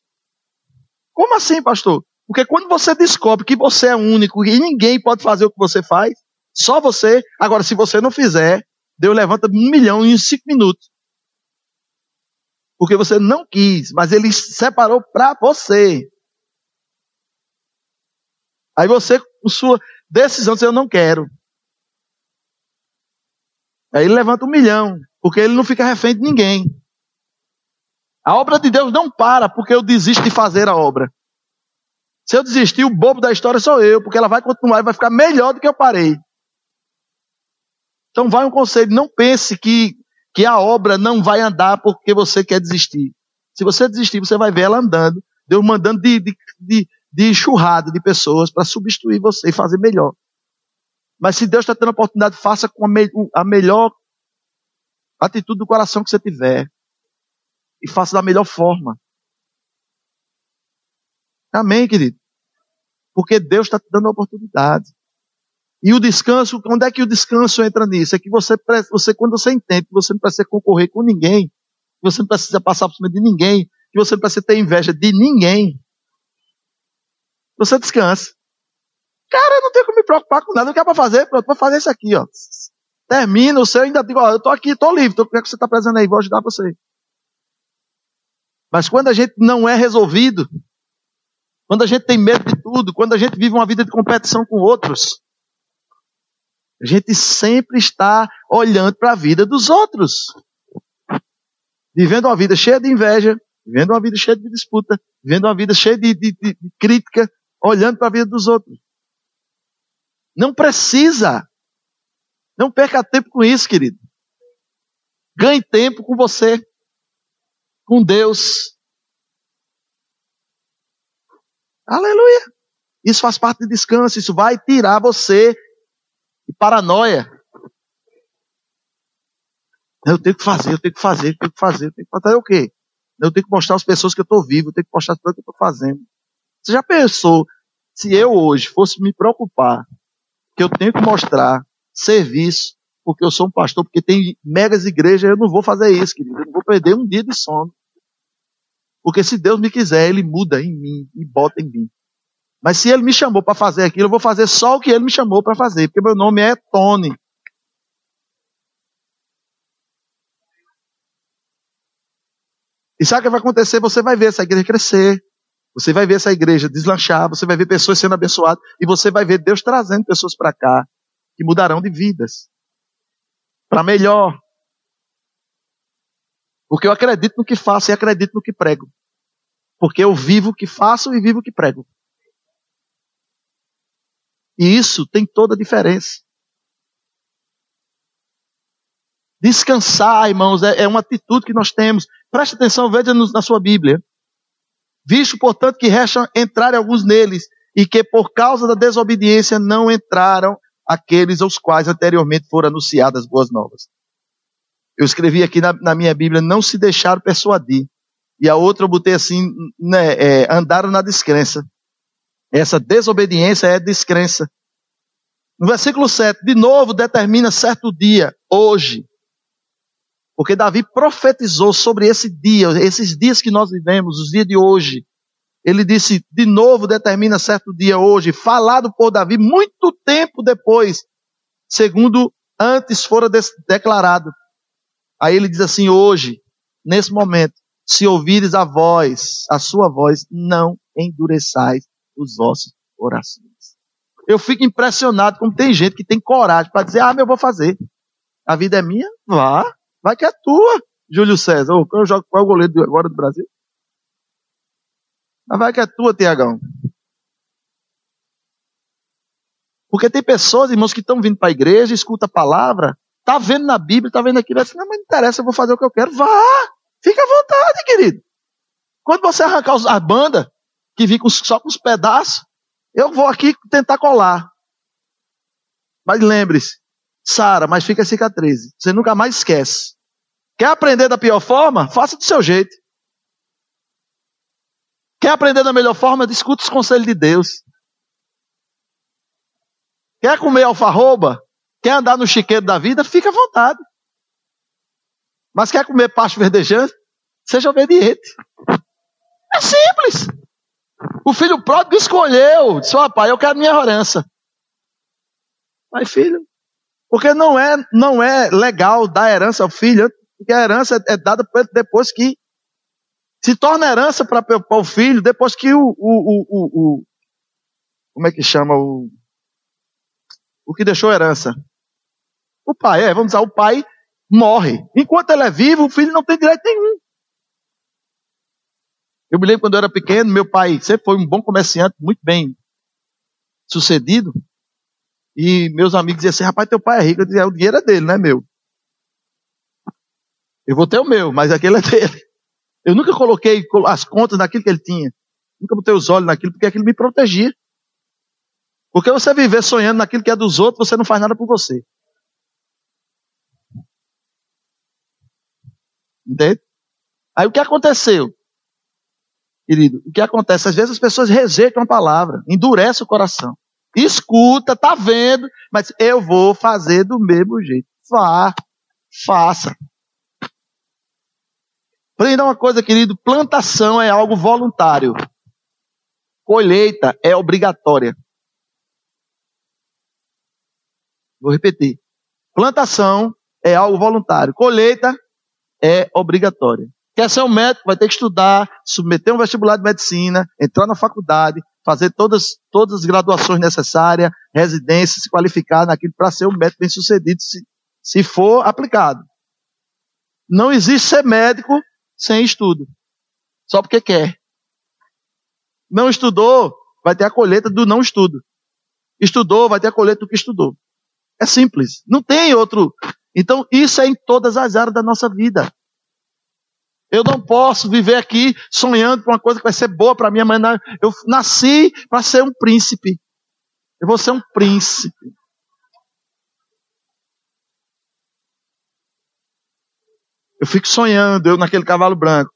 Como assim, pastor? Porque quando você descobre que você é único e ninguém pode fazer o que você faz, só você. Agora, se você não fizer, Deus levanta um milhão em cinco minutos. Porque você não quis, mas Ele separou para você. Aí você, sua decisão, diz: Eu não quero. Aí ele levanta um milhão, porque ele não fica refém de ninguém. A obra de Deus não para porque eu desisto de fazer a obra. Se eu desistir, o bobo da história sou eu, porque ela vai continuar e vai ficar melhor do que eu parei. Então vai um conselho, não pense que, que a obra não vai andar porque você quer desistir. Se você desistir, você vai ver ela andando, Deus mandando de, de, de, de enxurrada de pessoas para substituir você e fazer melhor. Mas se Deus está tendo a oportunidade, faça com a, me, a melhor atitude do coração que você tiver. E faça da melhor forma. Amém, querido? Porque Deus está te dando a oportunidade. E o descanso, onde é que o descanso entra nisso? É que você, você quando você entende que você não precisa concorrer com ninguém, que você não precisa passar por cima de ninguém, que você não precisa ter inveja de ninguém, você descansa. Cara, eu não tenho que me preocupar com nada, o que é para fazer? Pronto, vou fazer isso aqui, ó. Termina o seu, ainda digo, ó, eu tô aqui, tô livre, tô, o que é que você está precisando aí? Vou ajudar você. Mas quando a gente não é resolvido, quando a gente tem medo de tudo, quando a gente vive uma vida de competição com outros, a gente sempre está olhando para a vida dos outros. Vivendo uma vida cheia de inveja, vivendo uma vida cheia de disputa, vivendo uma vida cheia de, de, de, de crítica, olhando para a vida dos outros. Não precisa. Não perca tempo com isso, querido. Ganhe tempo com você, com Deus. Aleluia. Isso faz parte de descanso, isso vai tirar você de paranoia. Eu tenho que fazer, eu tenho que fazer, eu tenho que fazer, eu tenho que fazer o quê? Eu tenho que mostrar às pessoas que eu estou vivo, eu tenho que mostrar pessoas que eu estou fazendo. Você já pensou se eu hoje fosse me preocupar que eu tenho que mostrar serviço, porque eu sou um pastor, porque tem megas igrejas, eu não vou fazer isso, querido. Eu não vou perder um dia de sono. Porque se Deus me quiser, Ele muda em mim e bota em mim. Mas se Ele me chamou para fazer aquilo, eu vou fazer só o que Ele me chamou para fazer, porque meu nome é Tony. E sabe o que vai acontecer? Você vai ver essa igreja crescer. Você vai ver essa igreja deslanchar. Você vai ver pessoas sendo abençoadas. E você vai ver Deus trazendo pessoas para cá que mudarão de vidas. Para melhor. Porque eu acredito no que faço e acredito no que prego. Porque eu vivo o que faço e vivo o que prego. E isso tem toda a diferença. Descansar, irmãos, é, é uma atitude que nós temos. Preste atenção, veja na sua Bíblia. Visto, portanto, que restam entrar alguns neles, e que por causa da desobediência não entraram aqueles aos quais anteriormente foram anunciadas boas novas. Eu escrevi aqui na, na minha Bíblia, não se deixaram persuadir. E a outra eu botei assim, né, é, andaram na descrença. Essa desobediência é descrença. No versículo 7, de novo determina certo dia, hoje, porque Davi profetizou sobre esse dia, esses dias que nós vivemos, os dias de hoje. Ele disse, de novo determina certo dia hoje, falado por Davi muito tempo depois, segundo antes fora declarado. Aí ele diz assim: hoje, nesse momento, se ouvires a voz, a sua voz, não endureçais os vossos corações. Eu fico impressionado como tem gente que tem coragem para dizer: ah, meu, eu vou fazer. A vida é minha? Vá. Vai que é tua, Júlio César. Ô, eu jogo, qual é o goleiro agora do Brasil? Mas vai que é tua, Tiagão. Porque tem pessoas, irmãos, que estão vindo para a igreja, escuta a palavra, tá vendo na Bíblia, tá vendo aquilo, assim, não, mas não interessa, eu vou fazer o que eu quero. Vá! Fica à vontade, querido. Quando você arrancar a banda, que vem só com os pedaços, eu vou aqui tentar colar. Mas lembre-se, Sara, mas fica cicatriz. Você nunca mais esquece. Quer aprender da pior forma? Faça do seu jeito. Quer aprender da melhor forma? Discuta os conselhos de Deus. Quer comer alfarroba? Quer andar no chiqueiro da vida? Fica à vontade. Mas quer comer pasto verdejante? Seja obediente. É simples. O filho pródigo escolheu. Disse, ó pai, eu quero minha herança. Mas filho, porque não é, não é legal dar herança ao filho, porque a herança é, dada depois que se torna herança para o filho, depois que o, o, o, o, Como é que chama? O, o que deixou herança? O pai, é, vamos dizer, o pai morre. Enquanto ele é vivo, o filho não tem direito nenhum. Eu me lembro quando eu era pequeno, meu pai sempre foi um bom comerciante, muito bem sucedido. E meus amigos diziam assim, rapaz, teu pai é rico. Eu dizia, o dinheiro é dele, não é meu. Eu vou ter o meu, mas aquele é dele. Eu nunca coloquei as contas naquilo que ele tinha. Nunca botei os olhos naquilo, porque aquilo me protegia. Porque você viver sonhando naquilo que é dos outros, você não faz nada por você. Entende? Aí o que aconteceu? Querido, o que acontece? Às vezes as pessoas rejeitam a palavra, endurece o coração. Escuta, tá vendo, mas eu vou fazer do mesmo jeito. Vá, faça. Aprenda uma coisa, querido: plantação é algo voluntário, colheita é obrigatória. Vou repetir: plantação é algo voluntário, colheita é obrigatória. Quer ser um médico, vai ter que estudar, submeter um vestibular de medicina, entrar na faculdade, fazer todas, todas as graduações necessárias, residência, se qualificar naquilo para ser um médico bem sucedido, se, se for aplicado. Não existe ser médico sem estudo. Só porque quer. Não estudou, vai ter a colheita do não estudo. Estudou, vai ter a colheita do que estudou. É simples. Não tem outro. Então, isso é em todas as áreas da nossa vida. Eu não posso viver aqui sonhando com uma coisa que vai ser boa para minha mãe. Eu nasci para ser um príncipe. Eu vou ser um príncipe. Eu fico sonhando, eu naquele cavalo branco.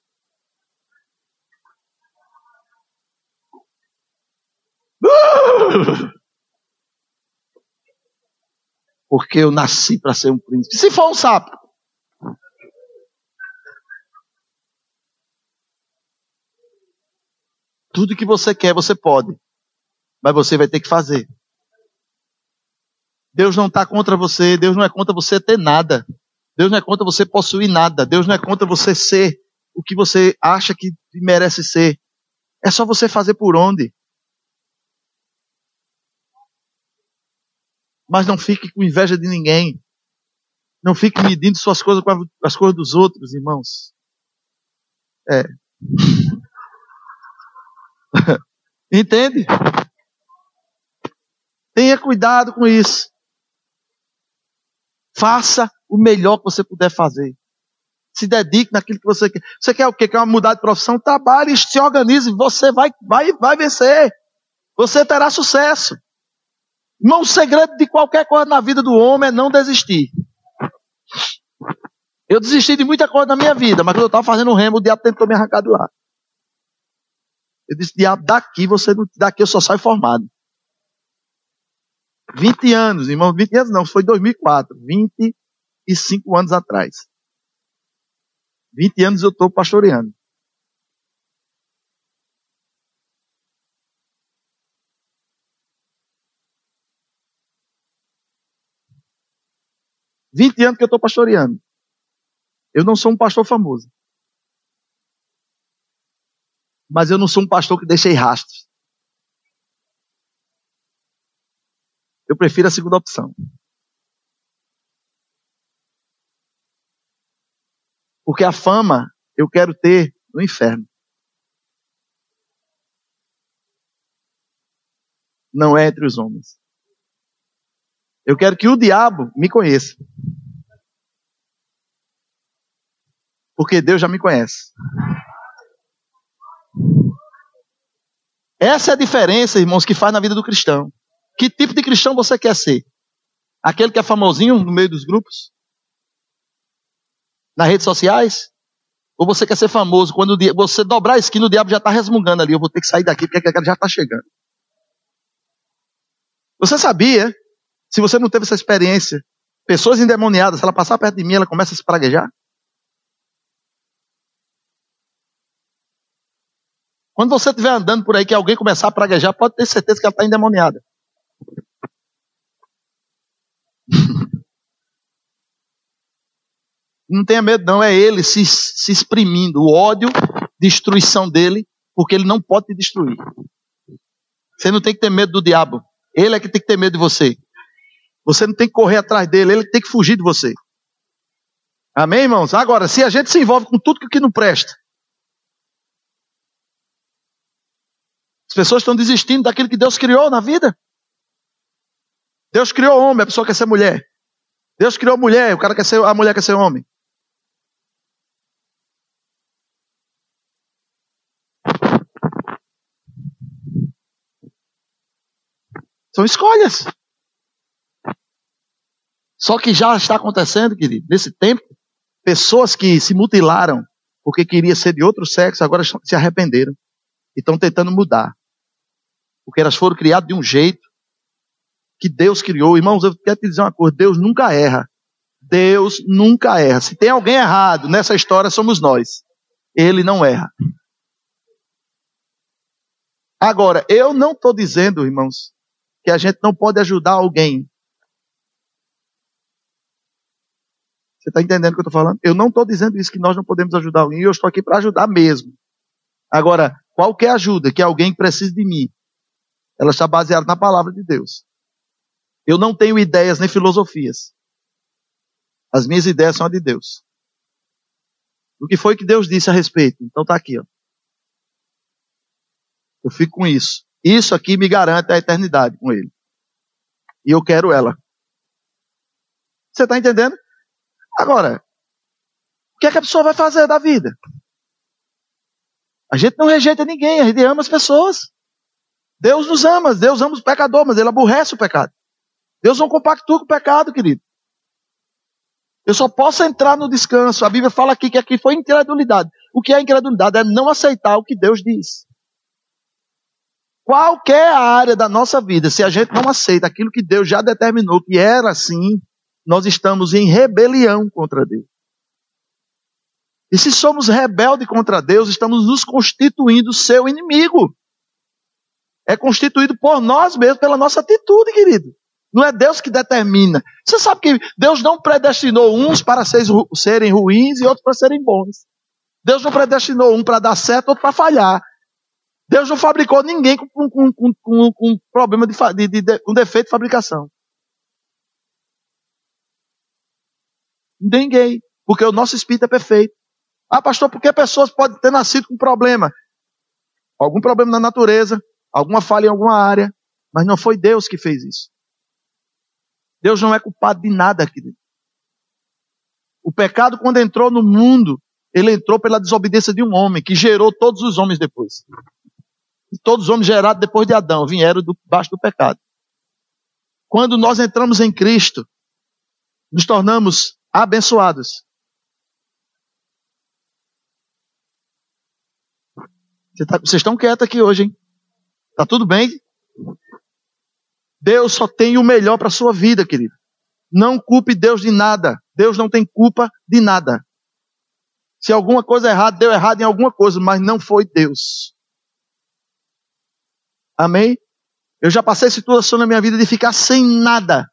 Porque eu nasci para ser um príncipe. Se for um sapo. Tudo que você quer, você pode. Mas você vai ter que fazer. Deus não está contra você, Deus não é contra você ter nada. Deus não é contra você possuir nada. Deus não é contra você ser o que você acha que merece ser. É só você fazer por onde. Mas não fique com inveja de ninguém. Não fique medindo suas coisas com as coisas dos outros, irmãos. É. <laughs> Entende? Tenha cuidado com isso. Faça o melhor que você puder fazer. Se dedique naquilo que você quer. Você quer o quê? Quer mudar de profissão? Trabalhe, se organize. Você vai, vai, vai vencer. Você terá sucesso. Irmão, o segredo de qualquer coisa na vida do homem é não desistir. Eu desisti de muita coisa na minha vida, mas quando eu estava fazendo o remo, o diabo tentou me arrancar do ar. Eu disse, diabo, daqui você não, daqui eu só saio formado. 20 anos, irmão, 20 anos não, foi 2004. 20 e cinco anos atrás. 20 anos eu estou pastoreando. Vinte anos que eu estou pastoreando. Eu não sou um pastor famoso. Mas eu não sou um pastor que deixei rastros. Eu prefiro a segunda opção. Porque a fama eu quero ter no inferno. Não é entre os homens. Eu quero que o diabo me conheça. Porque Deus já me conhece. Essa é a diferença, irmãos, que faz na vida do cristão. Que tipo de cristão você quer ser? Aquele que é famosinho no meio dos grupos? nas redes sociais? Ou você quer ser famoso quando você dobrar a esquina, o diabo já está resmungando ali. Eu vou ter que sair daqui porque aquele já está chegando. Você sabia? Se você não teve essa experiência, pessoas endemoniadas, se ela passar perto de mim, ela começa a se praguejar? Quando você estiver andando por aí que alguém começar a praguejar, pode ter certeza que ela está endemoniada. <laughs> Não tenha medo, não. É ele se, se exprimindo. O ódio, destruição dele, porque ele não pode te destruir. Você não tem que ter medo do diabo. Ele é que tem que ter medo de você. Você não tem que correr atrás dele, ele tem que fugir de você. Amém, irmãos? Agora, se a gente se envolve com tudo que não presta, pessoas estão desistindo daquilo que Deus criou na vida. Deus criou homem, a pessoa quer ser mulher. Deus criou mulher, o cara quer ser, a mulher quer ser homem. São escolhas. Só que já está acontecendo, querido, nesse tempo, pessoas que se mutilaram porque queria ser de outro sexo, agora se arrependeram e estão tentando mudar. Porque elas foram criadas de um jeito que Deus criou. Irmãos, eu quero te dizer uma coisa: Deus nunca erra. Deus nunca erra. Se tem alguém errado nessa história, somos nós. Ele não erra. Agora, eu não estou dizendo, irmãos, que a gente não pode ajudar alguém. Você está entendendo o que eu estou falando? Eu não estou dizendo isso que nós não podemos ajudar alguém. Eu estou aqui para ajudar mesmo. Agora, qualquer ajuda que alguém precise de mim, ela está baseada na palavra de Deus. Eu não tenho ideias nem filosofias. As minhas ideias são a de Deus. O que foi que Deus disse a respeito? Então está aqui, ó. Eu fico com isso. Isso aqui me garante a eternidade com Ele. E eu quero ela. Você está entendendo? Agora, o que é que a pessoa vai fazer da vida? A gente não rejeita ninguém, a gente ama as pessoas. Deus nos ama, Deus ama os pecadores, mas Ele aborrece o pecado. Deus não compactua com o pecado, querido. Eu só posso entrar no descanso. A Bíblia fala aqui que aqui foi incredulidade. O que é incredulidade? É não aceitar o que Deus diz. Qualquer área da nossa vida, se a gente não aceita aquilo que Deus já determinou que era assim, nós estamos em rebelião contra Deus. E se somos rebeldes contra Deus, estamos nos constituindo seu inimigo. É constituído por nós mesmos, pela nossa atitude, querido. Não é Deus que determina. Você sabe que Deus não predestinou uns para serem ruins e outros para serem bons. Deus não predestinou um para dar certo, outro para falhar. Deus não fabricou ninguém com, com, com, com, com problema de, de, de, com defeito de fabricação. Ninguém. Porque o nosso espírito é perfeito. Ah, pastor, por que pessoas podem ter nascido com problema? Algum problema na natureza, alguma falha em alguma área, mas não foi Deus que fez isso. Deus não é culpado de nada, querido. O pecado, quando entrou no mundo, ele entrou pela desobediência de um homem, que gerou todos os homens depois. E todos os homens gerados depois de Adão vieram do, baixo do pecado. Quando nós entramos em Cristo, nos tornamos abençoados. Tá, vocês estão quietos aqui hoje, hein? Tá tudo bem? Deus só tem o melhor para sua vida, querido. Não culpe Deus de nada. Deus não tem culpa de nada. Se alguma coisa é errada, deu errado em alguma coisa, mas não foi Deus. Amém? Eu já passei situação na minha vida de ficar sem nada.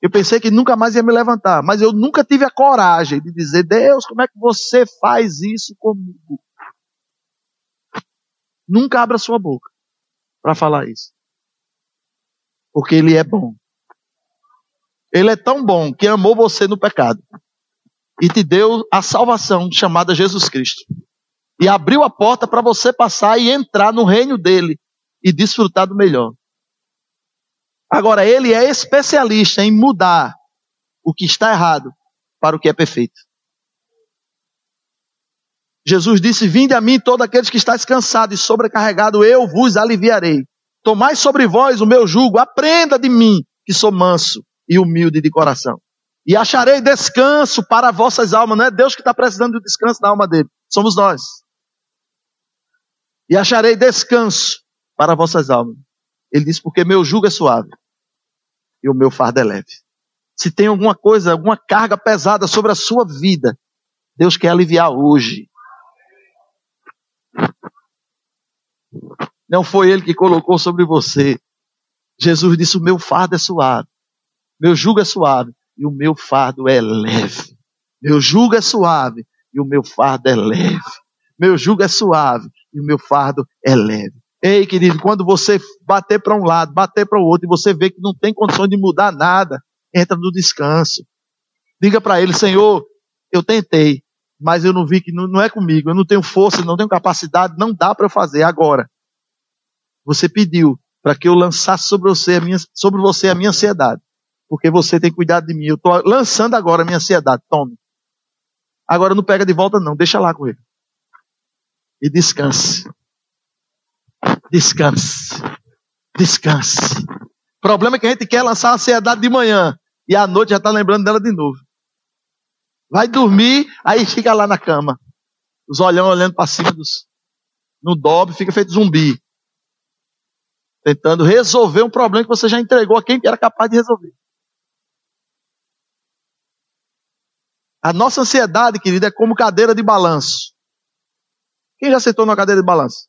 Eu pensei que nunca mais ia me levantar, mas eu nunca tive a coragem de dizer: Deus, como é que você faz isso comigo? Nunca abra sua boca para falar isso. Porque Ele é bom. Ele é tão bom que amou você no pecado e te deu a salvação chamada Jesus Cristo e abriu a porta para você passar e entrar no reino dele e desfrutar do melhor. Agora, ele é especialista em mudar o que está errado para o que é perfeito. Jesus disse: Vinde a mim todos aqueles que estáis cansados e sobrecarregados, eu vos aliviarei. Tomai sobre vós o meu jugo, aprenda de mim, que sou manso e humilde de coração. E acharei descanso para vossas almas. Não é Deus que está precisando de descanso na alma dele, somos nós e acharei descanso para vossas almas. Ele diz, porque meu jugo é suave e o meu fardo é leve. Se tem alguma coisa, alguma carga pesada sobre a sua vida, Deus quer aliviar hoje. Não foi Ele que colocou sobre você. Jesus disse: O meu fardo é suave, meu jugo é suave e o meu fardo é leve. Meu jugo é suave e o meu fardo é leve. Meu jugo é suave e o meu fardo é leve. Ei, querido, quando você bater para um lado, bater para o outro, e você vê que não tem condição de mudar nada, entra no descanso. Diga para ele, Senhor, eu tentei, mas eu não vi que não, não é comigo, eu não tenho força, não tenho capacidade, não dá para fazer agora. Você pediu para que eu lançasse sobre você, a minha, sobre você a minha ansiedade, porque você tem cuidado de mim. Eu estou lançando agora a minha ansiedade. Tome. Agora não pega de volta, não, deixa lá com ele. E descanse. Descanse. Descanse. O problema é que a gente quer lançar a ansiedade de manhã e à noite já está lembrando dela de novo. Vai dormir, aí fica lá na cama. Os olhão olhando para cima dos. No dobre, fica feito zumbi. Tentando resolver um problema que você já entregou a quem era capaz de resolver. A nossa ansiedade, querida, é como cadeira de balanço. Quem já sentou numa cadeira de balanço?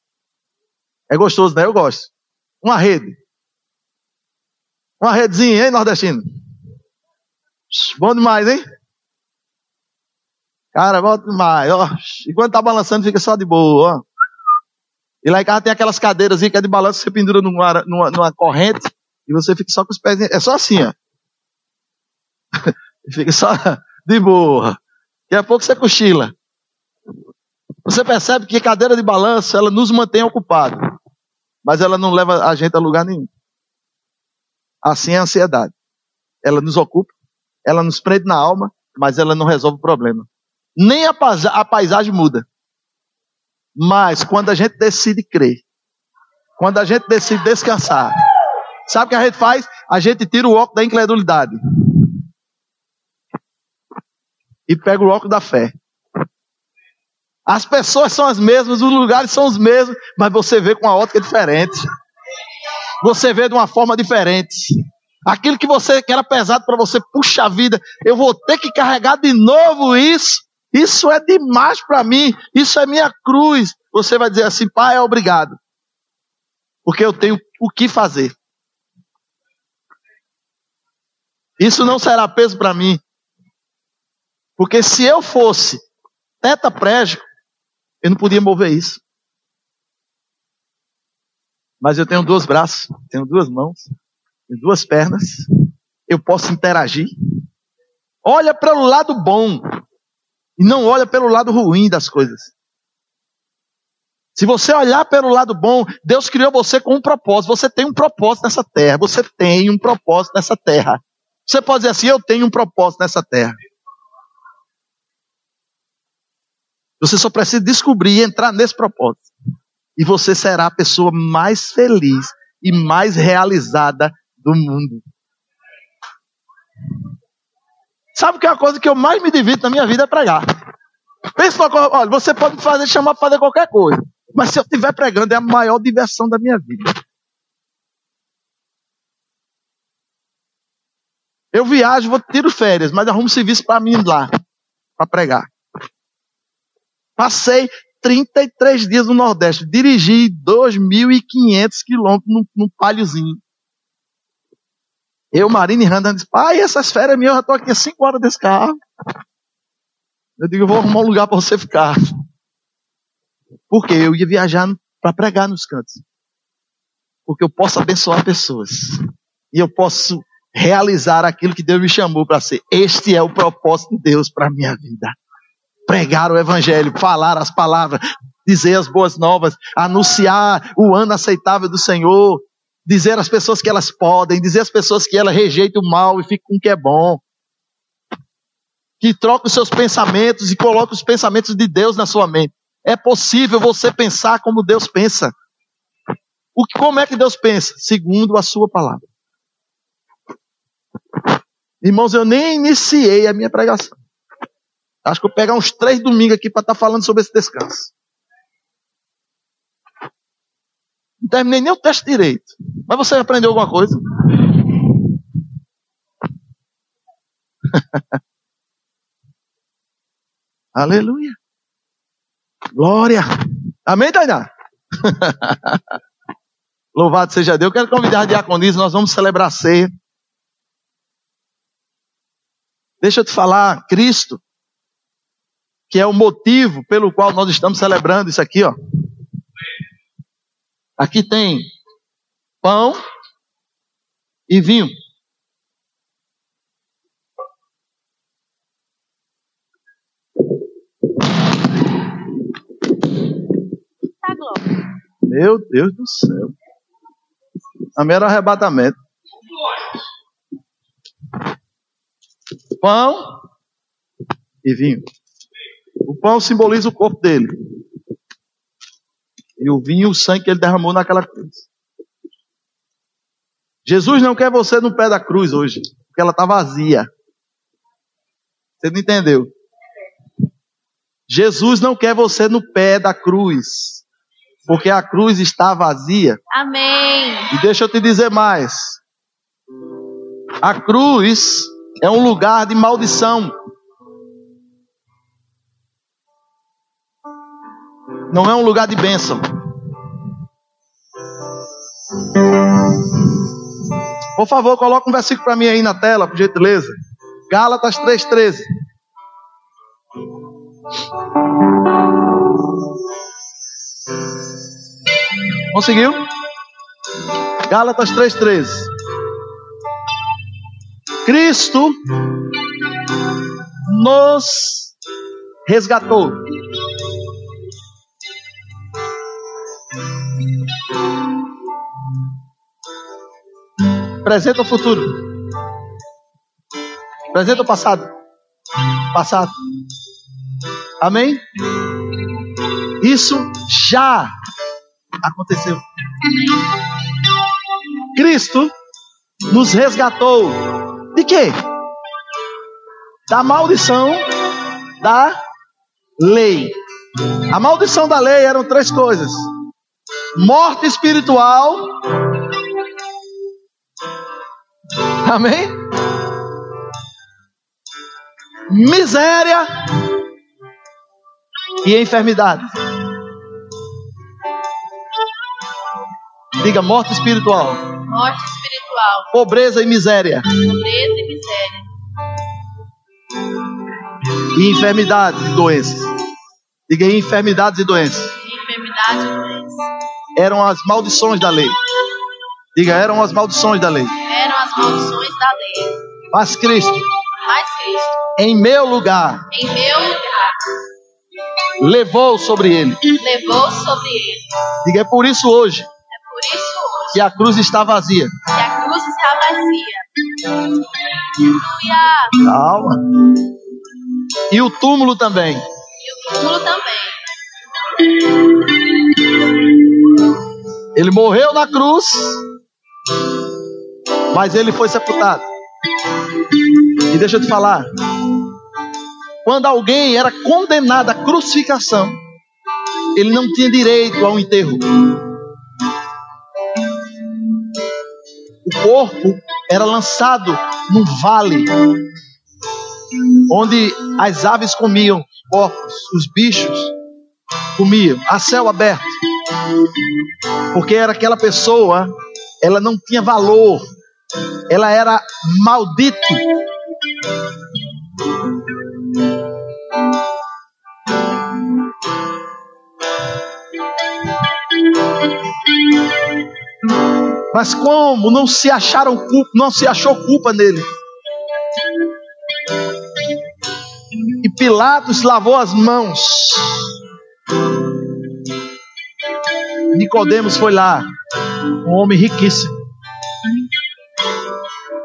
É gostoso, né? Eu gosto. Uma rede. Uma redezinha, hein, nordestino? Bom demais, hein? Cara, bom demais. Ó. E quando tá balançando, fica só de boa. Ó. E lá em casa tem aquelas cadeiras que é de balanço, você pendura numa, numa, numa corrente e você fica só com os pés. É só assim, ó. <laughs> fica só de boa. Daqui a pouco você cochila. Você percebe que cadeira de balanço, ela nos mantém ocupados. Mas ela não leva a gente a lugar nenhum. Assim é a ansiedade. Ela nos ocupa, ela nos prende na alma, mas ela não resolve o problema. Nem a, a paisagem muda. Mas quando a gente decide crer, quando a gente decide descansar, sabe o que a gente faz? A gente tira o óculos da incredulidade e pega o óculos da fé. As pessoas são as mesmas, os lugares são os mesmos, mas você vê com uma ótica diferente. Você vê de uma forma diferente. Aquilo que você que era pesado para você, puxa vida, eu vou ter que carregar de novo isso. Isso é demais para mim. Isso é minha cruz. Você vai dizer assim, pai, obrigado. Porque eu tenho o que fazer. Isso não será peso para mim. Porque se eu fosse tetraplégico, eu não podia mover isso. Mas eu tenho dois braços, tenho duas mãos, tenho duas pernas, eu posso interagir. Olha pelo lado bom e não olha pelo lado ruim das coisas. Se você olhar pelo lado bom, Deus criou você com um propósito. Você tem um propósito nessa terra. Você tem um propósito nessa terra. Você pode dizer assim: Eu tenho um propósito nessa terra. Você só precisa descobrir e entrar nesse propósito. E você será a pessoa mais feliz e mais realizada do mundo. Sabe que é a coisa que eu mais me divido na minha vida é pregar. Pensa uma coisa, olha, você pode fazer, chamar para fazer qualquer coisa. Mas se eu estiver pregando, é a maior diversão da minha vida. Eu viajo, vou tiro férias, mas arrumo serviço para mim lá, para pregar. Passei 33 dias no Nordeste, dirigi 2.500 quilômetros num, num palhozinho. Eu, Marina e Randa, disse, pai, essas férias minhas, eu já estou aqui há 5 horas desse carro. Eu digo, eu vou arrumar um lugar para você ficar. Porque eu ia viajar para pregar nos cantos. Porque eu posso abençoar pessoas. E eu posso realizar aquilo que Deus me chamou para ser. Este é o propósito de Deus para a minha vida pregar o evangelho, falar as palavras, dizer as boas novas, anunciar o ano aceitável do Senhor, dizer às pessoas que elas podem, dizer às pessoas que elas rejeitam o mal e ficam com o que é bom. Que troca os seus pensamentos e coloca os pensamentos de Deus na sua mente. É possível você pensar como Deus pensa. O que, como é que Deus pensa? Segundo a sua palavra. Irmãos, eu nem iniciei a minha pregação. Acho que eu vou pegar uns três domingos aqui para estar tá falando sobre esse descanso. Não terminei nem o teste direito. Mas você aprendeu alguma coisa? <laughs> Aleluia. Glória. Amém, Tainá? <laughs> Louvado seja Deus. Eu quero convidar a diaconisa, nós vamos celebrar ceia. Deixa eu te falar, Cristo que é o motivo pelo qual nós estamos celebrando isso aqui, ó. Aqui tem pão e vinho. Tá, Glória. Meu Deus do céu. A mero arrebatamento. Pão e vinho. O pão simboliza o corpo dele. E o vinho, o sangue que ele derramou naquela cruz. Jesus não quer você no pé da cruz hoje, porque ela está vazia. Você não entendeu? Jesus não quer você no pé da cruz, porque a cruz está vazia. Amém. E deixa eu te dizer mais. A cruz é um lugar de maldição. Não é um lugar de bênção. Por favor, coloca um versículo para mim aí na tela, por gentileza. Gálatas 3,13. Conseguiu? Gálatas 3,13. Cristo nos resgatou. Presente ou futuro? Presente ou passado? Passado. Amém? Isso já aconteceu. Cristo nos resgatou. De quê? Da maldição da lei. A maldição da lei eram três coisas: morte espiritual. Amém? Miséria e enfermidade. Diga morte espiritual, Morte espiritual. pobreza e miséria, Pobreza e miséria. e enfermidades e doenças. Diga enfermidades e doenças. Enfermidade e doença. Eram as maldições da lei. Diga, eram as maldições da lei. Eram as maldições da lei. Mas Cristo, Mas Cristo, em meu lugar, em meu lugar, levou sobre ele. levou sobre ele. Diga, é por isso hoje É por isso hoje que a cruz está vazia. que a cruz está vazia. Aleluia. Calma. E o túmulo também. E o túmulo também. Ele morreu na cruz, mas ele foi sepultado. E deixa eu te falar. Quando alguém era condenado à crucificação, ele não tinha direito ao enterro. O corpo era lançado num vale, onde as aves comiam os porcos, os bichos comiam, a céu aberto. Porque era aquela pessoa, ela não tinha valor, ela era maldito. Mas como não se acharam culpa, não se achou culpa nele? E Pilatos lavou as mãos. Nicodemos foi lá, um homem riquíssimo.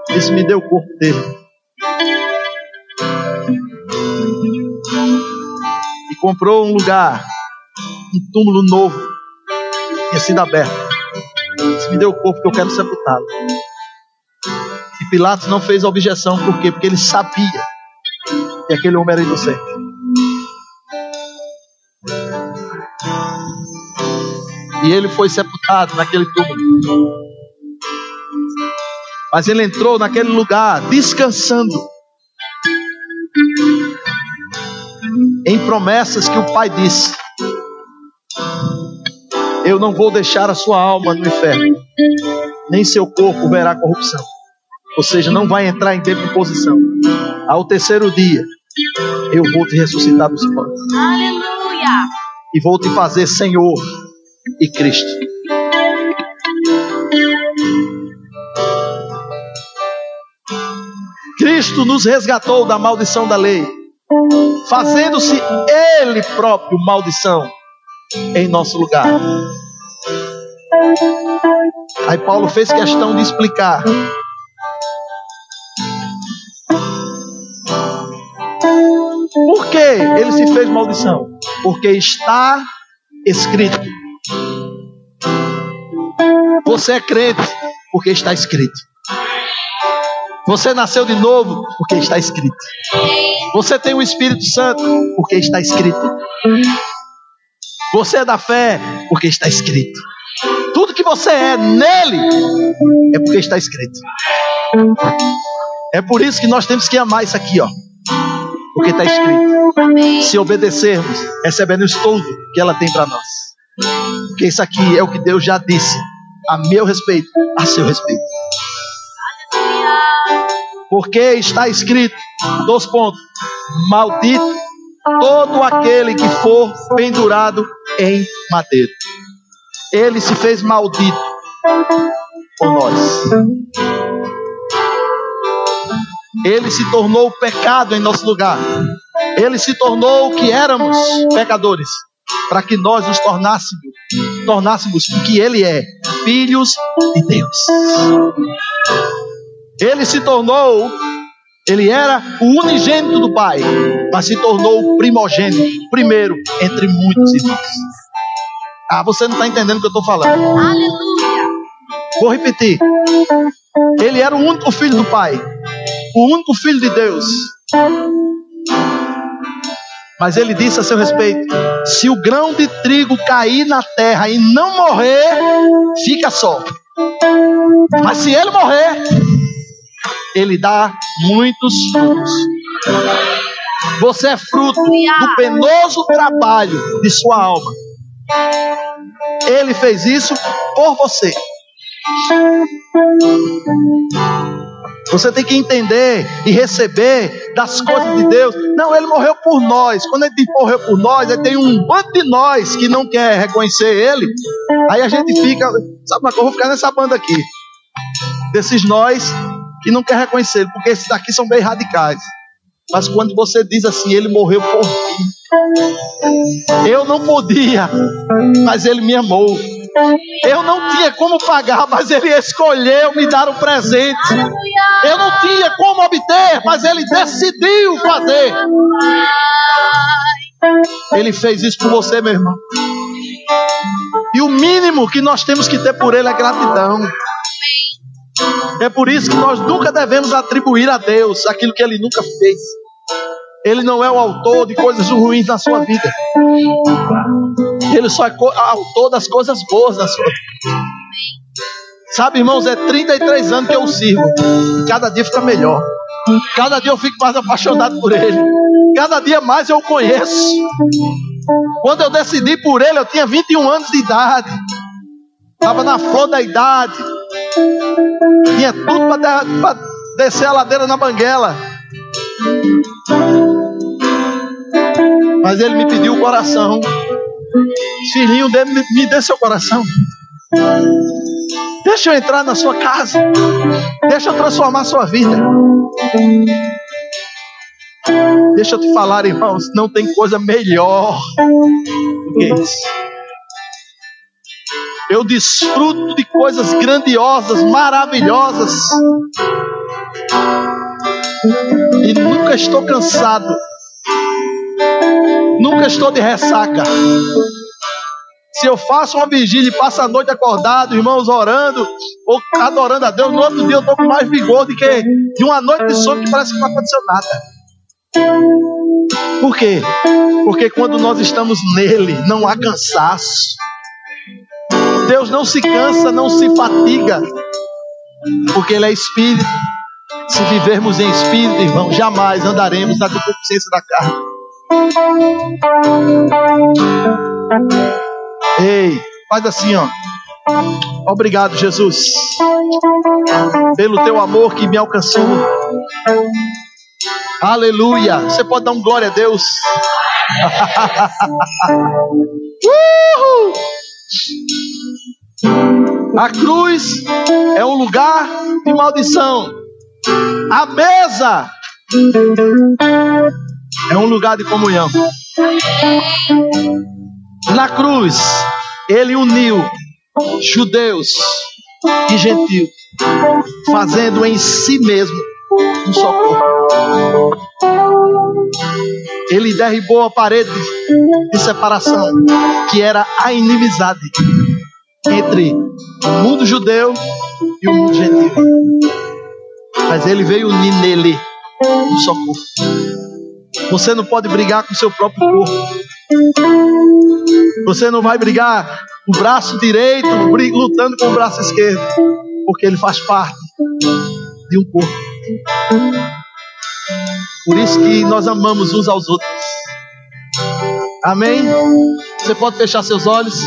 Disse: Me deu o corpo dele. E comprou um lugar, um túmulo novo, tinha sido aberto. Disse: Me deu o corpo que eu quero sepultá-lo. E Pilatos não fez objeção, por quê? Porque ele sabia que aquele homem era inocente. E ele foi sepultado naquele túmulo. Mas ele entrou naquele lugar descansando em promessas que o Pai disse: Eu não vou deixar a sua alma no inferno, nem seu corpo verá corrupção. Ou seja, não vai entrar em decomposição. Ao terceiro dia, eu vou te ressuscitar dos mortos Aleluia. e vou te fazer Senhor e Cristo. Cristo nos resgatou da maldição da lei, fazendo-se Ele próprio maldição em nosso lugar. Aí Paulo fez questão de explicar Por que ele se fez maldição? Porque está escrito. Você é crente porque está escrito. Você nasceu de novo porque está escrito. Você tem o Espírito Santo porque está escrito. Você é da fé porque está escrito. Tudo que você é nele é porque está escrito. É por isso que nós temos que amar isso aqui, ó. Porque está escrito. Se obedecermos, recebemos tudo que ela tem para nós. Porque isso aqui é o que Deus já disse a meu respeito, a seu respeito. Porque está escrito, dois pontos: maldito todo aquele que for pendurado em madeira. Ele se fez maldito por nós. Ele se tornou pecado em nosso lugar. Ele se tornou o que éramos pecadores, para que nós nos tornássemos, tornássemos o que Ele é, filhos de Deus. Ele se tornou, ele era o unigênito do Pai, mas se tornou o primogênito, primeiro entre muitos irmãos. Ah, você não está entendendo o que eu estou falando. Aleluia. Vou repetir. Ele era o único filho do Pai, o único filho de Deus. Mas ele disse a seu respeito: se o grão de trigo cair na terra e não morrer, fica só. Mas se ele morrer, ele dá muitos frutos. Você é fruto do penoso trabalho de sua alma. Ele fez isso por você. Você tem que entender e receber das coisas de Deus. Não, ele morreu por nós. Quando ele morreu por nós, aí tem um bando de nós que não quer reconhecer ele. Aí a gente fica, sabe uma coisa? Eu vou ficar nessa banda aqui. Desses nós que não quer reconhecer ele, porque esses daqui são bem radicais. Mas quando você diz assim, ele morreu por mim. Eu não podia, mas ele me amou. Eu não tinha como pagar, mas ele escolheu me dar um presente. Eu não tinha como obter, mas ele decidiu fazer. Ele fez isso por você, meu irmão. E o mínimo que nós temos que ter por ele é gratidão. É por isso que nós nunca devemos atribuir a Deus aquilo que ele nunca fez. Ele não é o autor de coisas ruins na sua vida. Ele só é autor das coisas boas. Sabe, irmãos, é 33 anos que eu sirvo. E cada dia fica melhor. Cada dia eu fico mais apaixonado por ele. Cada dia mais eu o conheço. Quando eu decidi por ele, eu tinha 21 anos de idade. Estava na flor da idade. Tinha tudo para descer a ladeira na banguela. Mas ele me pediu o coração. Filhinho dele, me, dê seu coração. Deixa eu entrar na sua casa. Deixa eu transformar sua vida. Deixa eu te falar, irmãos, não tem coisa melhor do que isso. Eu desfruto de coisas grandiosas, maravilhosas. E nunca estou cansado. Nunca estou de ressaca. Se eu faço uma vigília e passo a noite acordado, irmãos orando, ou adorando a Deus, no outro dia eu estou com mais vigor do que de uma noite de sono que parece que não aconteceu nada. Por quê? Porque quando nós estamos nele, não há cansaço. Deus não se cansa, não se fatiga, porque Ele é Espírito. Se vivermos em Espírito, irmão, jamais andaremos na concupiscência da carne. Ei, faz assim, ó. Obrigado, Jesus, pelo teu amor que me alcançou. Aleluia. Você pode dar um glória a Deus. <laughs> Uhul. A cruz é um lugar de maldição. A mesa é um lugar de comunhão. Na cruz, ele uniu judeus e gentios, fazendo em si mesmo um só corpo. Ele derribou a parede de separação, que era a inimizade entre o mundo judeu e o mundo gentil. Mas ele veio unir nele um só corpo. Você não pode brigar com seu próprio corpo. Você não vai brigar o braço direito lutando com o braço esquerdo, porque ele faz parte de um corpo. Por isso que nós amamos uns aos outros. Amém? Você pode fechar seus olhos.